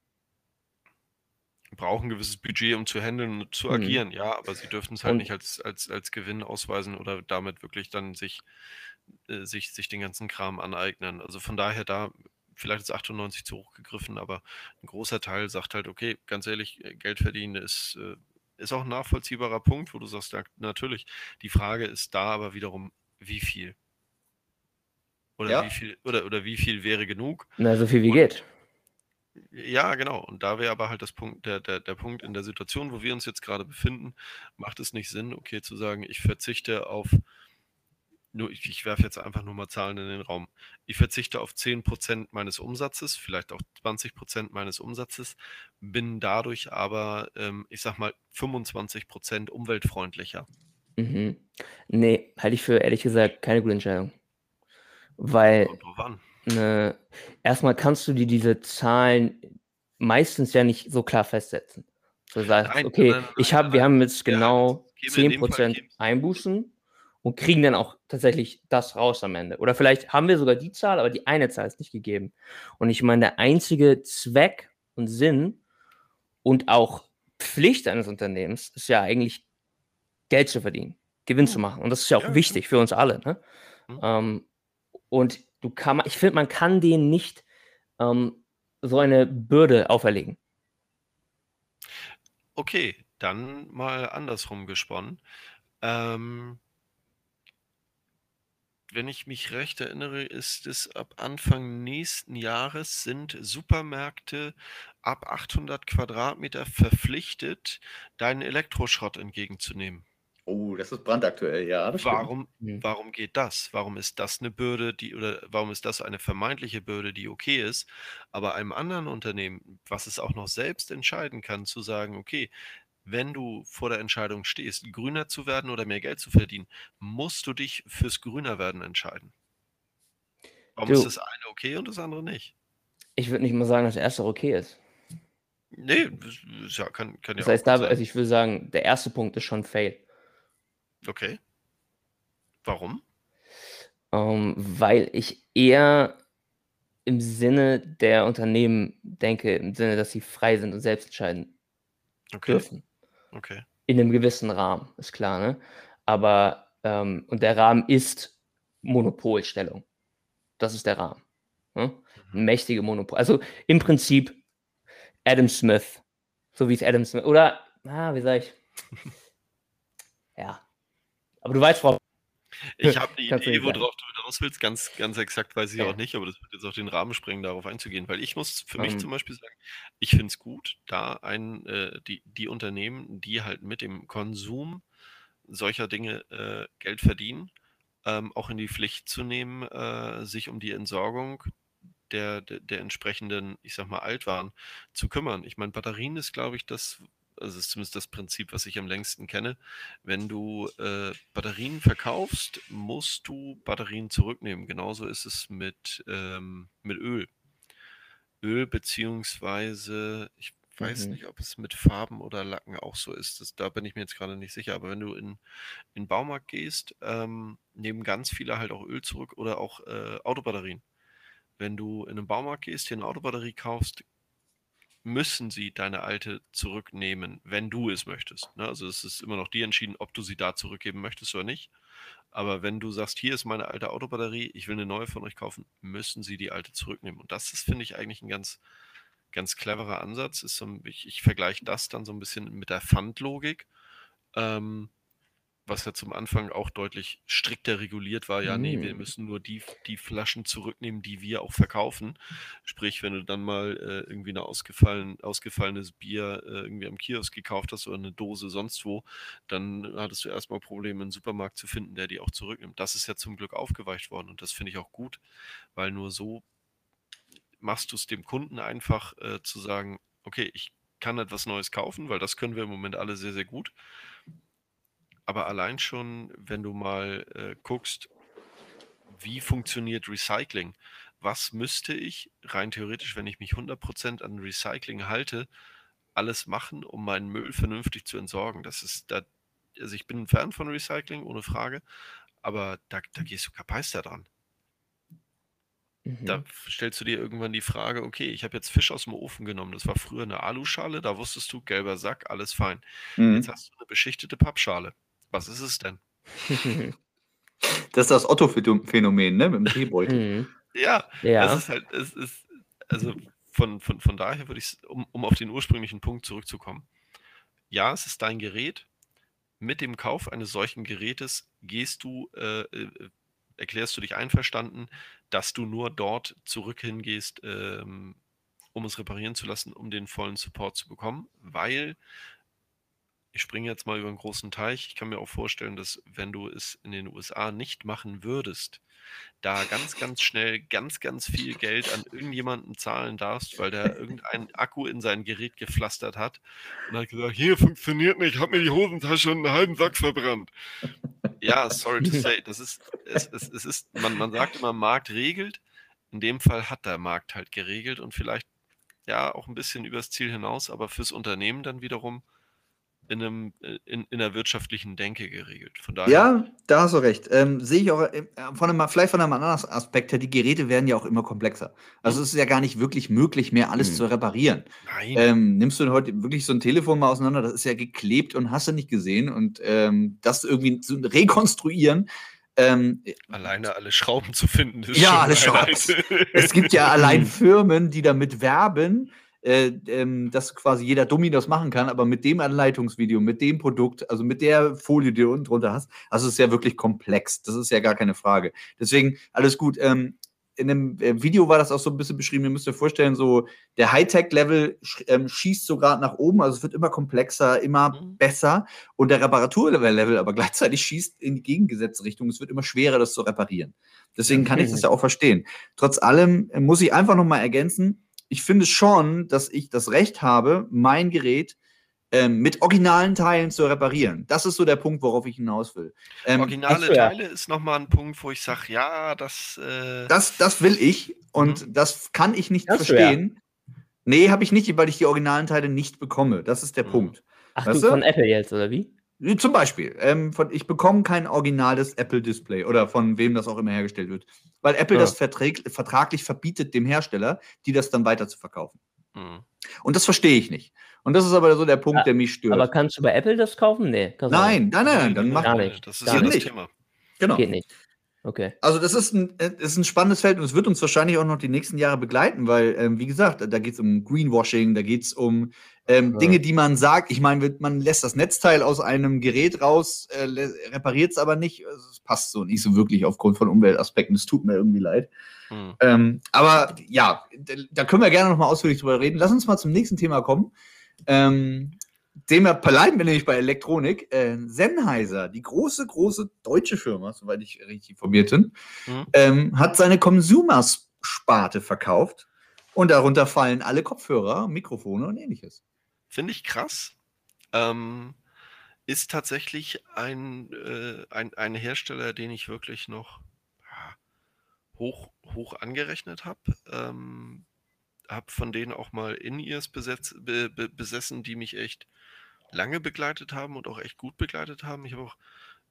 brauchen ein gewisses Budget, um zu handeln und zu mhm. agieren, ja, aber sie dürften es halt und nicht als, als, als Gewinn ausweisen oder damit wirklich dann sich, äh, sich, sich den ganzen Kram aneignen. Also von daher da, vielleicht ist 98 zu hoch gegriffen, aber ein großer Teil sagt halt, okay, ganz ehrlich, äh, Geld verdienen ist, äh, ist auch ein nachvollziehbarer Punkt, wo du sagst, natürlich, die Frage ist da aber wiederum, wie viel? Oder ja. wie viel, oder, oder wie viel wäre genug? Na, so viel wie und, geht. Ja, genau. Und da wäre aber halt das Punkt, der, der, der Punkt in der Situation, wo wir uns jetzt gerade befinden, macht es nicht Sinn, okay, zu sagen, ich verzichte auf, nur, ich, ich werfe jetzt einfach nur mal Zahlen in den Raum. Ich verzichte auf 10% meines Umsatzes, vielleicht auch 20% meines Umsatzes, bin dadurch aber, ähm, ich sag mal, 25% umweltfreundlicher. Mhm. Nee, halte ich für ehrlich gesagt keine gute Entscheidung. Weil ne, erstmal kannst du dir diese Zahlen meistens ja nicht so klar festsetzen. Du sagst, Nein, okay, nein, nein, ich hab, wir haben jetzt ja, genau geben 10% Einbußen und kriegen dann auch tatsächlich das raus am Ende. Oder vielleicht haben wir sogar die Zahl, aber die eine Zahl ist nicht gegeben. Und ich meine, der einzige Zweck und Sinn und auch Pflicht eines Unternehmens ist ja eigentlich Geld zu verdienen, Gewinn zu machen. Und das ist ja auch ja, wichtig für uns alle. Ne? Mhm. Ähm, und du kann, ich finde, man kann denen nicht ähm, so eine Bürde auferlegen. Okay, dann mal andersrum gesponnen. Ähm, wenn ich mich recht erinnere, ist es ab Anfang nächsten Jahres sind Supermärkte ab 800 Quadratmeter verpflichtet, deinen Elektroschrott entgegenzunehmen. Oh, das ist brandaktuell, ja. Das Warum, warum geht das? Warum ist das eine Bürde, die, oder warum ist das eine vermeintliche Bürde, die okay ist, aber einem anderen Unternehmen, was es auch noch selbst entscheiden kann, zu sagen, okay, wenn du vor der Entscheidung stehst, grüner zu werden oder mehr Geld zu verdienen, musst du dich fürs grüner werden entscheiden. Warum du, ist das eine okay und das andere nicht? Ich würde nicht mal sagen, dass der erste okay ist. Nee, ja, kann, kann ja. Das heißt, da, also ich würde sagen, der erste Punkt ist schon Fail. Okay. Warum? Um, ähm, weil ich eher im Sinne der Unternehmen denke, im Sinne, dass sie frei sind und selbst entscheiden okay. dürfen. Okay. In einem gewissen Rahmen, ist klar, ne? Aber, ähm, und der Rahmen ist Monopolstellung. Das ist der Rahmen. Ne? Mhm. Mächtige Monopol. Also im Prinzip Adam Smith. So wie es Adam Smith. Oder, ah, wie sag ich? ja. Aber du weißt, Frau. Ich habe die Idee, worauf du hinaus willst, ganz, ganz exakt weiß ich ja. auch nicht, aber das wird jetzt auch den Rahmen sprengen, darauf einzugehen, weil ich muss für um. mich ähm. zum Beispiel sagen, ich finde es gut, da ein, äh, die, die Unternehmen, die halt mit dem Konsum solcher Dinge äh, Geld verdienen, ähm, auch in die Pflicht zu nehmen, äh, sich um die Entsorgung der, der, der, entsprechenden, ich sag mal, Altwaren zu kümmern. Ich meine, Batterien ist, glaube ich, das, also ist zumindest das Prinzip, was ich am längsten kenne. Wenn du äh, Batterien verkaufst, musst du Batterien zurücknehmen. Genauso ist es mit, ähm, mit Öl. Öl beziehungsweise, ich weiß mhm. nicht, ob es mit Farben oder Lacken auch so ist. Das, da bin ich mir jetzt gerade nicht sicher. Aber wenn du in, in den Baumarkt gehst, ähm, nehmen ganz viele halt auch Öl zurück oder auch äh, Autobatterien. Wenn du in einen Baumarkt gehst, hier eine Autobatterie kaufst, müssen sie deine alte zurücknehmen, wenn du es möchtest. Ne? Also es ist immer noch dir entschieden, ob du sie da zurückgeben möchtest oder nicht. Aber wenn du sagst, hier ist meine alte Autobatterie, ich will eine neue von euch kaufen, müssen sie die alte zurücknehmen. Und das ist, finde ich, eigentlich ein ganz, ganz cleverer Ansatz. Ist so, ich, ich vergleiche das dann so ein bisschen mit der Pfandlogik. Ähm, was ja zum Anfang auch deutlich strikter reguliert war, ja, nee, wir mm. müssen nur die, die Flaschen zurücknehmen, die wir auch verkaufen. Sprich, wenn du dann mal äh, irgendwie ein ausgefallen, ausgefallenes Bier äh, irgendwie am Kiosk gekauft hast oder eine Dose sonst wo, dann hattest du erstmal Probleme, einen Supermarkt zu finden, der die auch zurücknimmt. Das ist ja zum Glück aufgeweicht worden und das finde ich auch gut, weil nur so machst du es dem Kunden einfach äh, zu sagen, okay, ich kann etwas Neues kaufen, weil das können wir im Moment alle sehr, sehr gut aber allein schon, wenn du mal äh, guckst, wie funktioniert Recycling? Was müsste ich rein theoretisch, wenn ich mich 100% an Recycling halte, alles machen, um meinen Müll vernünftig zu entsorgen? Das ist da, also ich bin ein Fan von Recycling, ohne Frage, aber da, da gehst du kapeister dran. Da mhm. stellst du dir irgendwann die Frage, okay, ich habe jetzt Fisch aus dem Ofen genommen. Das war früher eine Aluschale, da wusstest du, gelber Sack, alles fein. Mhm. Jetzt hast du eine beschichtete Pappschale. Was ist es denn? das ist das Otto-Phänomen, ne? Mit dem Teebeutel. Mhm. ja, ja, das ist halt, es ist, also von, von, von daher würde ich, um, um auf den ursprünglichen Punkt zurückzukommen. Ja, es ist dein Gerät. Mit dem Kauf eines solchen Gerätes gehst du, äh, äh, erklärst du dich einverstanden, dass du nur dort zurück hingehst, ähm, um es reparieren zu lassen, um den vollen Support zu bekommen, weil ich springe jetzt mal über einen großen Teich. Ich kann mir auch vorstellen, dass wenn du es in den USA nicht machen würdest, da ganz, ganz schnell ganz, ganz viel Geld an irgendjemanden zahlen darfst, weil der irgendeinen Akku in sein Gerät gepflastert hat und hat gesagt, hier funktioniert nicht, ich habe mir die Hosentasche und einen halben Sack verbrannt. Ja, sorry to say, das ist, es, es, es ist, man, man sagt immer, Markt regelt. In dem Fall hat der Markt halt geregelt und vielleicht ja auch ein bisschen übers Ziel hinaus, aber fürs Unternehmen dann wiederum in, einem, äh, in, in einer wirtschaftlichen Denke geregelt. Von daher, ja, da hast du recht. Ähm, sehe ich auch äh, von einem, vielleicht von einem anderen Aspekt her, die Geräte werden ja auch immer komplexer. Also mhm. es ist ja gar nicht wirklich möglich, mehr alles mhm. zu reparieren. Nein. Ähm, nimmst du heute wirklich so ein Telefon mal auseinander, das ist ja geklebt und hast du nicht gesehen. Und ähm, das irgendwie zu rekonstruieren, ähm, Alleine alle Schrauben zu finden, ist ja, alle Schrauben. es gibt ja allein Firmen, die damit werben, äh, ähm, dass quasi jeder Dummy das machen kann, aber mit dem Anleitungsvideo, mit dem Produkt, also mit der Folie, die du unten drunter hast, also es ist ja wirklich komplex. Das ist ja gar keine Frage. Deswegen alles gut. Ähm, in dem äh, Video war das auch so ein bisschen beschrieben. Ihr müsst euch vorstellen, so der Hightech-Level ähm, schießt so gerade nach oben, also es wird immer komplexer, immer mhm. besser und der Reparaturlevel aber gleichzeitig schießt in die gegengesetzte Richtung. Es wird immer schwerer, das zu reparieren. Deswegen kann ich das ja auch verstehen. Trotz allem muss ich einfach nochmal ergänzen, ich finde schon, dass ich das Recht habe, mein Gerät ähm, mit originalen Teilen zu reparieren. Das ist so der Punkt, worauf ich hinaus will. Ähm, Originale du, ja. Teile ist nochmal ein Punkt, wo ich sage, ja, das, äh das. Das will ich und mhm. das kann ich nicht das verstehen. Ja. Nee, habe ich nicht, weil ich die originalen Teile nicht bekomme. Das ist der mhm. Punkt. Ach weißt du, von Apple jetzt, oder wie? Zum Beispiel. Ähm, von, ich bekomme kein originales Apple-Display oder von wem das auch immer hergestellt wird. Weil Apple ja. das vertraglich verbietet, dem Hersteller, die das dann weiter zu verkaufen. Mhm. Und das verstehe ich nicht. Und das ist aber so der Punkt, ja, der mich stört. Aber kannst du bei Apple das kaufen? Nee. Nein, nein, nein, nein, dann mach nicht. Das ist ja das Thema. Genau. Geht nicht. Okay. Also das ist ein, äh, ist ein spannendes Feld und es wird uns wahrscheinlich auch noch die nächsten Jahre begleiten, weil, ähm, wie gesagt, da geht es um Greenwashing, da geht es um ähm, ja. Dinge, die man sagt. Ich meine, man lässt das Netzteil aus einem Gerät raus, äh, repariert es aber nicht. Es passt so nicht so wirklich aufgrund von Umweltaspekten. Es tut mir irgendwie leid. Hm. Ähm, aber ja, da können wir gerne noch mal ausführlich drüber reden. Lass uns mal zum nächsten Thema kommen. Ähm, dem bleiben wir nämlich bei Elektronik. Äh, Sennheiser, die große, große deutsche Firma, soweit ich richtig informiert bin, mhm. ähm, hat seine Consumers-Sparte verkauft. Und darunter fallen alle Kopfhörer, Mikrofone und ähnliches. Finde ich krass. Ähm, ist tatsächlich ein, äh, ein, ein Hersteller, den ich wirklich noch ja, hoch, hoch angerechnet habe. Ähm, habe von denen auch mal In-Ears be, be, besessen, die mich echt lange begleitet haben und auch echt gut begleitet haben. Ich habe auch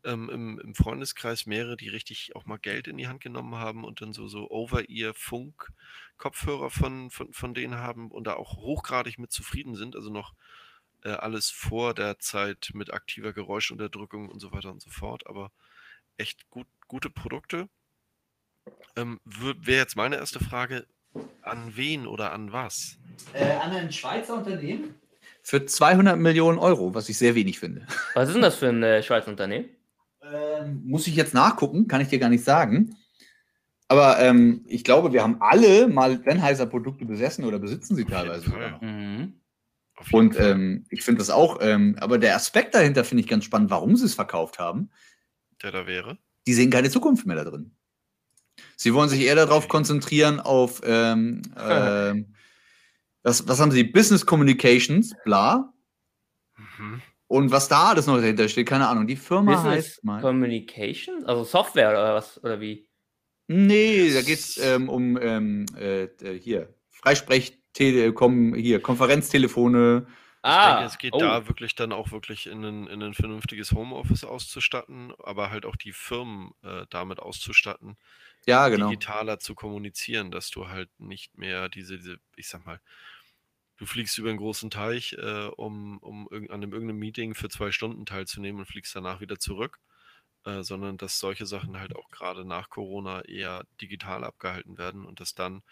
ähm, im, im, Freundeskreis mehrere, die richtig auch mal Geld in die Hand genommen haben und dann so, so Over-Ear-Funk-Kopfhörer von, von, von denen haben und da auch hochgradig mit zufrieden sind. Also noch äh, alles vor der Zeit mit aktiver Geräuschunterdrückung und so weiter und so fort. Aber echt gut, gute Produkte. Ähm, Wäre jetzt meine erste Frage, an wen oder an was? Äh, an ein Schweizer Unternehmen. Für 200 Millionen Euro, was ich sehr wenig finde. Was ist denn das für ein äh, Schweizer Unternehmen? Ähm, muss ich jetzt nachgucken, kann ich dir gar nicht sagen. Aber ähm, ich glaube, wir haben alle mal Sennheiser-Produkte besessen oder besitzen sie teilweise. Mhm. Und ähm, ich finde das auch, ähm, aber der Aspekt dahinter finde ich ganz spannend, warum sie es verkauft haben. Der da wäre? Die sehen keine Zukunft mehr da drin. Sie wollen sich eher darauf konzentrieren, auf, ähm, äh, was, was haben sie? Business Communications, bla. Mhm. Und was da alles noch dahinter steht, keine Ahnung. Die Firma Business heißt mal. Communications? Also Software oder was? Oder wie? Nee, da geht es ähm, um ähm, äh, hier, Freisprech, Telekom, hier, Konferenztelefone. Ah, ich denke, es geht oh. da wirklich dann auch wirklich in ein, in ein vernünftiges Homeoffice auszustatten, aber halt auch die Firmen äh, damit auszustatten, ja, genau. digitaler zu kommunizieren, dass du halt nicht mehr diese, diese ich sag mal, du fliegst über einen großen Teich, äh, um, um an einem, irgendeinem Meeting für zwei Stunden teilzunehmen und fliegst danach wieder zurück, äh, sondern dass solche Sachen halt auch gerade nach Corona eher digital abgehalten werden und dass dann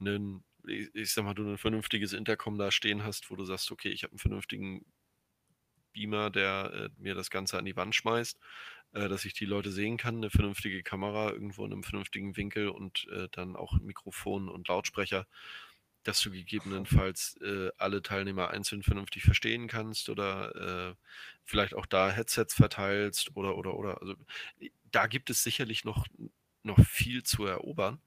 ein, ich, ich sag mal, du ein vernünftiges Intercom da stehen hast, wo du sagst, okay, ich habe einen vernünftigen Beamer, der äh, mir das Ganze an die Wand schmeißt, äh, dass ich die Leute sehen kann, eine vernünftige Kamera irgendwo in einem vernünftigen Winkel und äh, dann auch Mikrofon und Lautsprecher, dass du gegebenenfalls äh, alle Teilnehmer einzeln vernünftig verstehen kannst oder äh, vielleicht auch da Headsets verteilst oder oder oder. Also da gibt es sicherlich noch, noch viel zu erobern.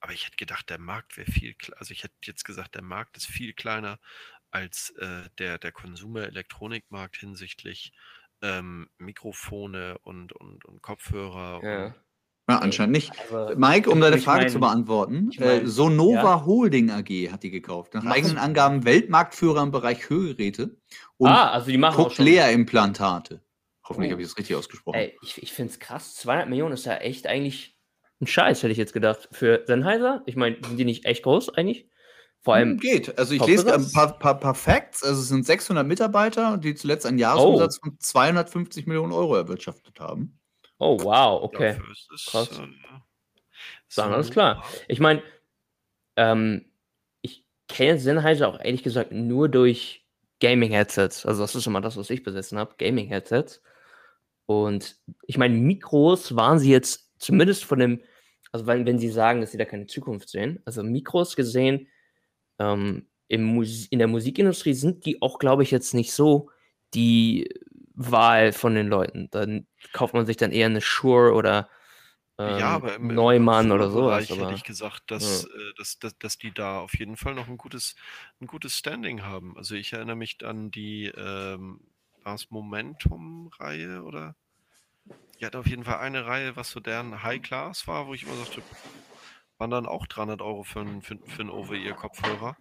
Aber ich hätte gedacht, der Markt wäre viel, also ich hätte jetzt gesagt, der Markt ist viel kleiner als äh, der, der Konsumer-Elektronikmarkt hinsichtlich ähm, Mikrofone und, und, und Kopfhörer. Ja. Und ja, anscheinend nicht. Also, Mike, um deine Frage mein, zu beantworten, ich mein, äh, Sonova ja. Holding AG hat die gekauft. Nach eigenen Angaben Weltmarktführer im Bereich Hörgeräte und ah, also die machen Cochlea-Implantate. Hoffentlich oh. habe ich das richtig ausgesprochen. Ey, ich ich finde es krass. 200 Millionen ist ja echt eigentlich ein Scheiß, hätte ich jetzt gedacht. Für Sennheiser, ich meine, sind die nicht echt groß eigentlich? Vor allem. Hm, geht. Also ich lese ein paar, paar, paar, Facts. Also es sind 600 Mitarbeiter, die zuletzt einen Jahresumsatz oh. von 250 Millionen Euro erwirtschaftet haben. Oh, wow, okay. Krass. Äh, so alles klar. Ich meine, ähm, ich kenne Sennheiser auch ehrlich gesagt nur durch Gaming-Headsets. Also das ist immer das, was ich besessen habe, Gaming-Headsets. Und ich meine, Mikros waren sie jetzt zumindest von dem, also wenn, wenn sie sagen, dass sie da keine Zukunft sehen, also Mikros gesehen, ähm, im in der Musikindustrie sind die auch, glaube ich, jetzt nicht so die Wahl von den Leuten. Dann kauft man sich dann eher eine Shure oder ähm, ja, aber im, Neumann oder sowas. Aber, hätte ich gesagt, dass, ja. äh, dass, dass, dass die da auf jeden Fall noch ein gutes, ein gutes Standing haben. Also ich erinnere mich an die ähm, Momentum-Reihe oder die hat auf jeden Fall eine Reihe, was so deren High Class war, wo ich immer sagte, waren dann auch 300 Euro für, einen, für, für einen Over-Ear-Kopfhörer.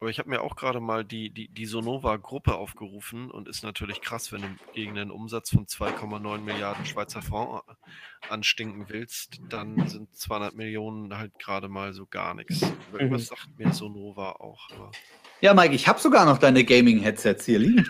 Aber ich habe mir auch gerade mal die, die, die Sonova-Gruppe aufgerufen und ist natürlich krass, wenn du gegen einen Umsatz von 2,9 Milliarden Schweizer Franc anstinken willst, dann sind 200 Millionen halt gerade mal so gar nichts. Irgendwas mhm. sagt mir Sonova auch. Aber... Ja, Mike, ich habe sogar noch deine Gaming-Headsets hier liegen.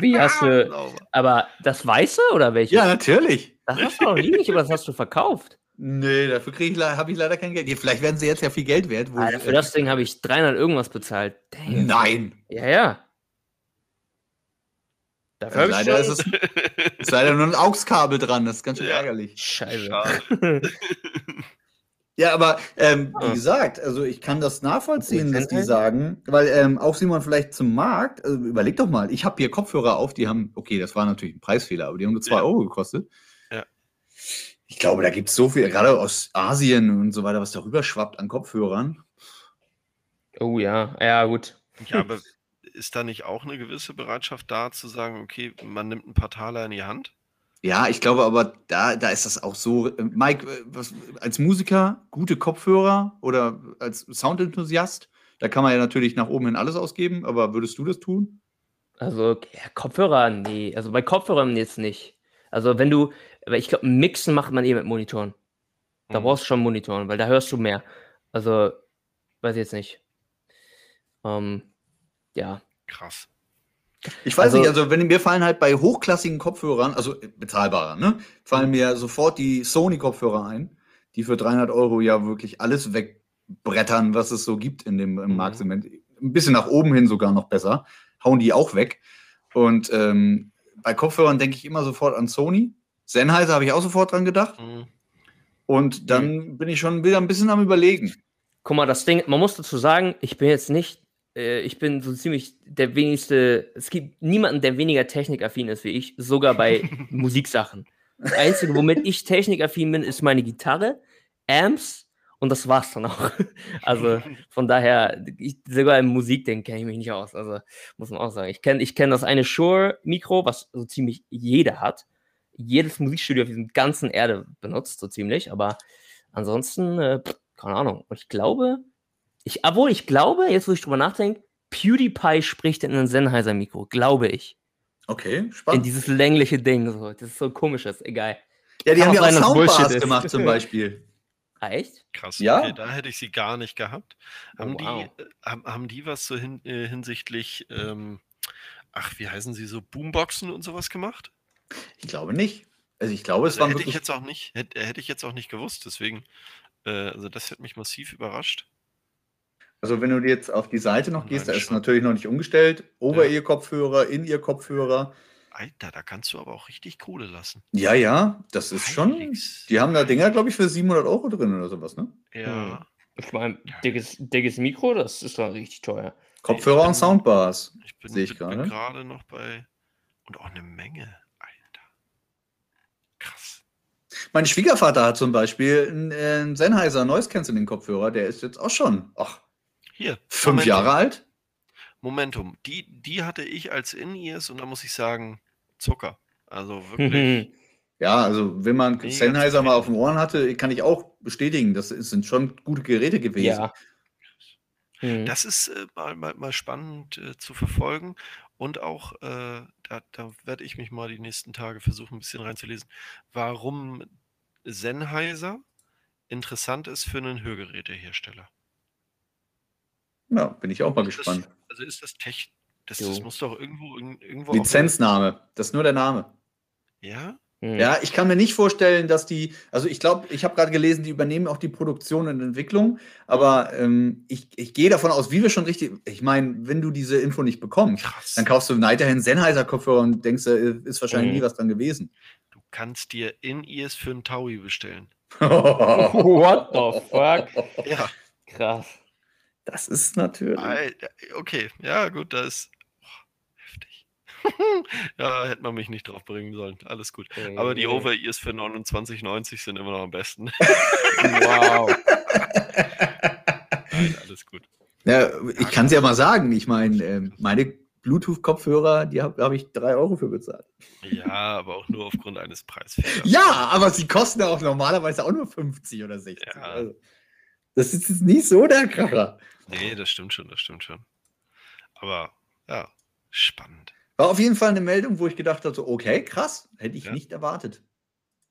Wie hast du. Aber das weiße oder welche? Ja, natürlich. Das hast du noch nie nicht, aber das hast du verkauft. Nee, dafür ich, habe ich leider kein Geld. Vielleicht werden sie jetzt ja viel Geld wert. Alter, für das Ding habe ich 300 irgendwas bezahlt. Damn. Nein. Ja, ja. Dafür also leider ist es ist leider nur ein AUX-Kabel dran. Das ist ganz schön ja. ärgerlich. Scheiße. ja, aber ähm, wie gesagt, also ich kann das nachvollziehen, was die sagen, weil ähm, auch Simon vielleicht zum Markt, also überleg doch mal, ich habe hier Kopfhörer auf, die haben, okay, das war natürlich ein Preisfehler, aber die haben nur 2 ja. Euro gekostet. Ich glaube, da gibt es so viel, gerade aus Asien und so weiter, was darüber schwappt an Kopfhörern. Oh ja, ja, gut. Ja, aber ist da nicht auch eine gewisse Bereitschaft da, zu sagen, okay, man nimmt ein paar Taler in die Hand? Ja, ich glaube aber, da, da ist das auch so. Äh, Mike, äh, was, als Musiker, gute Kopfhörer oder als Soundenthusiast, da kann man ja natürlich nach oben hin alles ausgeben, aber würdest du das tun? Also, ja, Kopfhörer, nee. Also bei Kopfhörern jetzt nicht. Also wenn du, aber ich glaube, Mixen macht man eh mit Monitoren. Da mhm. brauchst du schon Monitoren, weil da hörst du mehr. Also, weiß ich jetzt nicht. Ähm, ja. Krass. Ich weiß also, nicht, also wenn mir fallen halt bei hochklassigen Kopfhörern, also bezahlbarer, ne, fallen mhm. mir sofort die Sony-Kopfhörer ein, die für 300 Euro ja wirklich alles wegbrettern, was es so gibt in dem im mhm. Marktsegment. Ein bisschen nach oben hin sogar noch besser. Hauen die auch weg. Und ähm, bei Kopfhörern denke ich immer sofort an Sony. Sennheiser habe ich auch sofort dran gedacht. Mhm. Und dann mhm. bin ich schon wieder ein bisschen am Überlegen. Guck mal, das Ding, man muss dazu sagen, ich bin jetzt nicht, äh, ich bin so ziemlich der wenigste, es gibt niemanden, der weniger technikaffin ist wie ich, sogar bei Musiksachen. Das Einzige, womit ich technikaffin bin, ist meine Gitarre, Amps und das war's dann auch. Also von daher, ich, sogar im Musikding kenne ich mich nicht aus. Also muss man auch sagen. Ich kenne ich kenn das eine Shure-Mikro, was so ziemlich jeder hat. Jedes Musikstudio auf diesem ganzen Erde benutzt, so ziemlich. Aber ansonsten, äh, pff, keine Ahnung. Und ich glaube, ich, obwohl ich glaube, jetzt wo ich drüber nachdenke, PewDiePie spricht in ein Sennheiser-Mikro, glaube ich. Okay, spannend. In dieses längliche Ding. So. Das ist so komisch, das ist egal. Ja, die Kann haben ja auch Soundbars gemacht zum Beispiel. Ah, echt? Krass. Ja. Okay, da hätte ich sie gar nicht gehabt. Oh, haben, wow. die, äh, haben, haben die was so hin, äh, hinsichtlich, ähm, ach, wie heißen sie so, Boomboxen und sowas gemacht? Ich glaube nicht. Also ich glaube, es also war hätte ich jetzt auch nicht, hätte, hätte ich jetzt auch nicht gewusst, deswegen, äh, also das hat mich massiv überrascht. Also wenn du jetzt auf die Seite noch gehst, da ist natürlich noch nicht umgestellt. Over-Ear-Kopfhörer, In-Ear-Kopfhörer. Alter, da kannst du aber auch richtig Kohle lassen. Ja, ja, das ist schon. Die haben da Dinger, glaube ich, für 700 Euro drin oder sowas, ne? Ja. Hm. Ich meine, dickes, dickes Mikro, das ist doch richtig teuer. Kopfhörer bin, und Soundbars. Ich bin, sehe ich gerade. gerade noch bei. Und auch eine Menge. Alter. Krass. Mein Schwiegervater hat zum Beispiel einen, einen Sennheiser Noise Cancelling Kopfhörer, der ist jetzt auch schon, ach, Hier, fünf Moment. Jahre alt. Momentum. Die, die hatte ich als In-Ears und da muss ich sagen, Zucker. Also wirklich. Ja, also wenn man Sennheiser mal auf den Ohren hatte, kann ich auch bestätigen, das sind schon gute Geräte gewesen. Ja. Mhm. Das ist äh, mal, mal, mal spannend äh, zu verfolgen und auch, äh, da, da werde ich mich mal die nächsten Tage versuchen, ein bisschen reinzulesen, warum Sennheiser interessant ist für einen Hörgerätehersteller. Ja, bin ich auch mal ist gespannt. Das, also ist das, Tech, das, das muss doch irgendwo, irgendwo Lizenzname, das ist nur der Name. Ja? Hm. Ja, ich kann mir nicht vorstellen, dass die, also ich glaube, ich habe gerade gelesen, die übernehmen auch die Produktion und Entwicklung, aber ähm, ich, ich gehe davon aus, wie wir schon richtig, ich meine, wenn du diese Info nicht bekommst, Krass. dann kaufst du weiterhin Sennheiser-Kopfhörer und denkst, äh, ist wahrscheinlich mhm. nie was dran gewesen. Du kannst dir In-Ears für einen Taui bestellen. What the fuck? Ja. Krass. Das ist natürlich. Okay, ja, gut, das ist oh, heftig. ja, hätte man mich nicht drauf bringen sollen. Alles gut. Hey, Aber die Over-Ears für 29,90 sind immer noch am besten. wow. Nein, alles gut. Ja, ich kann es ja mal sagen. Ich meine, äh, meine Bluetooth-Kopfhörer, die habe hab ich 3 Euro für bezahlt. Ja, aber auch nur aufgrund eines Preisfelders. Ja, aber sie kosten ja auch normalerweise auch nur 50 oder 60. Ja. Also, das ist jetzt nicht so der Kracher. Nee, das stimmt schon, das stimmt schon. Aber ja, spannend. War auf jeden Fall eine Meldung, wo ich gedacht habe, so, okay, krass, hätte ich ja. nicht erwartet.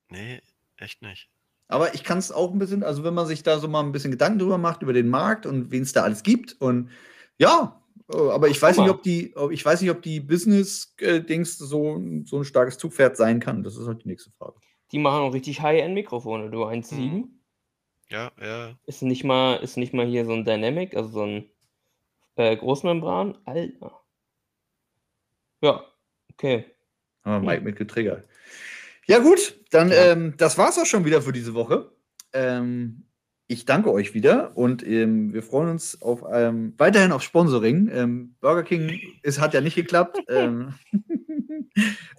Nee, echt nicht. Aber ich kann es auch ein bisschen, also wenn man sich da so mal ein bisschen Gedanken drüber macht, über den Markt und wen es da alles gibt und ja, aber ich weiß nicht, ob die, ich weiß nicht, ob die Business-Dings so, so ein starkes Zugpferd sein kann. Das ist halt die nächste Frage. Die machen auch richtig High-End-Mikrofone, du 1.7. Mhm. Ja, ja. Ist nicht mal, ist nicht mal hier so ein Dynamic, also so ein äh, Großmembran. Alter. Ja, okay. Haben wir Mike mit getriggert. Ja, gut, dann ja. Ähm, das war's auch schon wieder für diese Woche. Ähm, ich danke euch wieder und ähm, wir freuen uns auf ähm, weiterhin auf Sponsoring. Ähm, Burger King es hat ja nicht geklappt. ähm,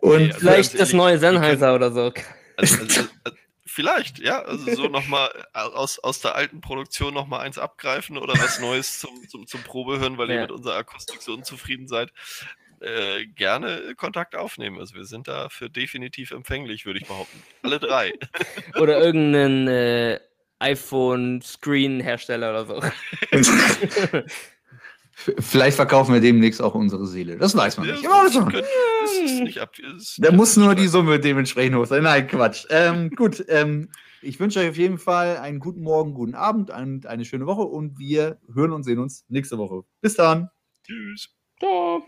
und nee, also vielleicht das neue Sennheiser oder so. Also, also, also, vielleicht, ja. Also so nochmal äh, aus, aus der alten Produktion nochmal eins abgreifen oder was Neues zum, zum, zum Probehören, weil ja. ihr mit unserer Akustik so unzufrieden seid. Äh, gerne Kontakt aufnehmen. Also wir sind dafür definitiv empfänglich, würde ich behaupten. Alle drei. Oder irgendeinen äh, iPhone-Screen-Hersteller oder so. Vielleicht verkaufen wir demnächst auch unsere Seele. Das weiß man nicht. Ja, das das nicht ab, da muss nur die Summe dementsprechend hoch sein. Nein, Quatsch. Ähm, gut, ähm, ich wünsche euch auf jeden Fall einen guten Morgen, guten Abend und eine schöne Woche und wir hören und sehen uns nächste Woche. Bis dann. Tschüss. Ciao.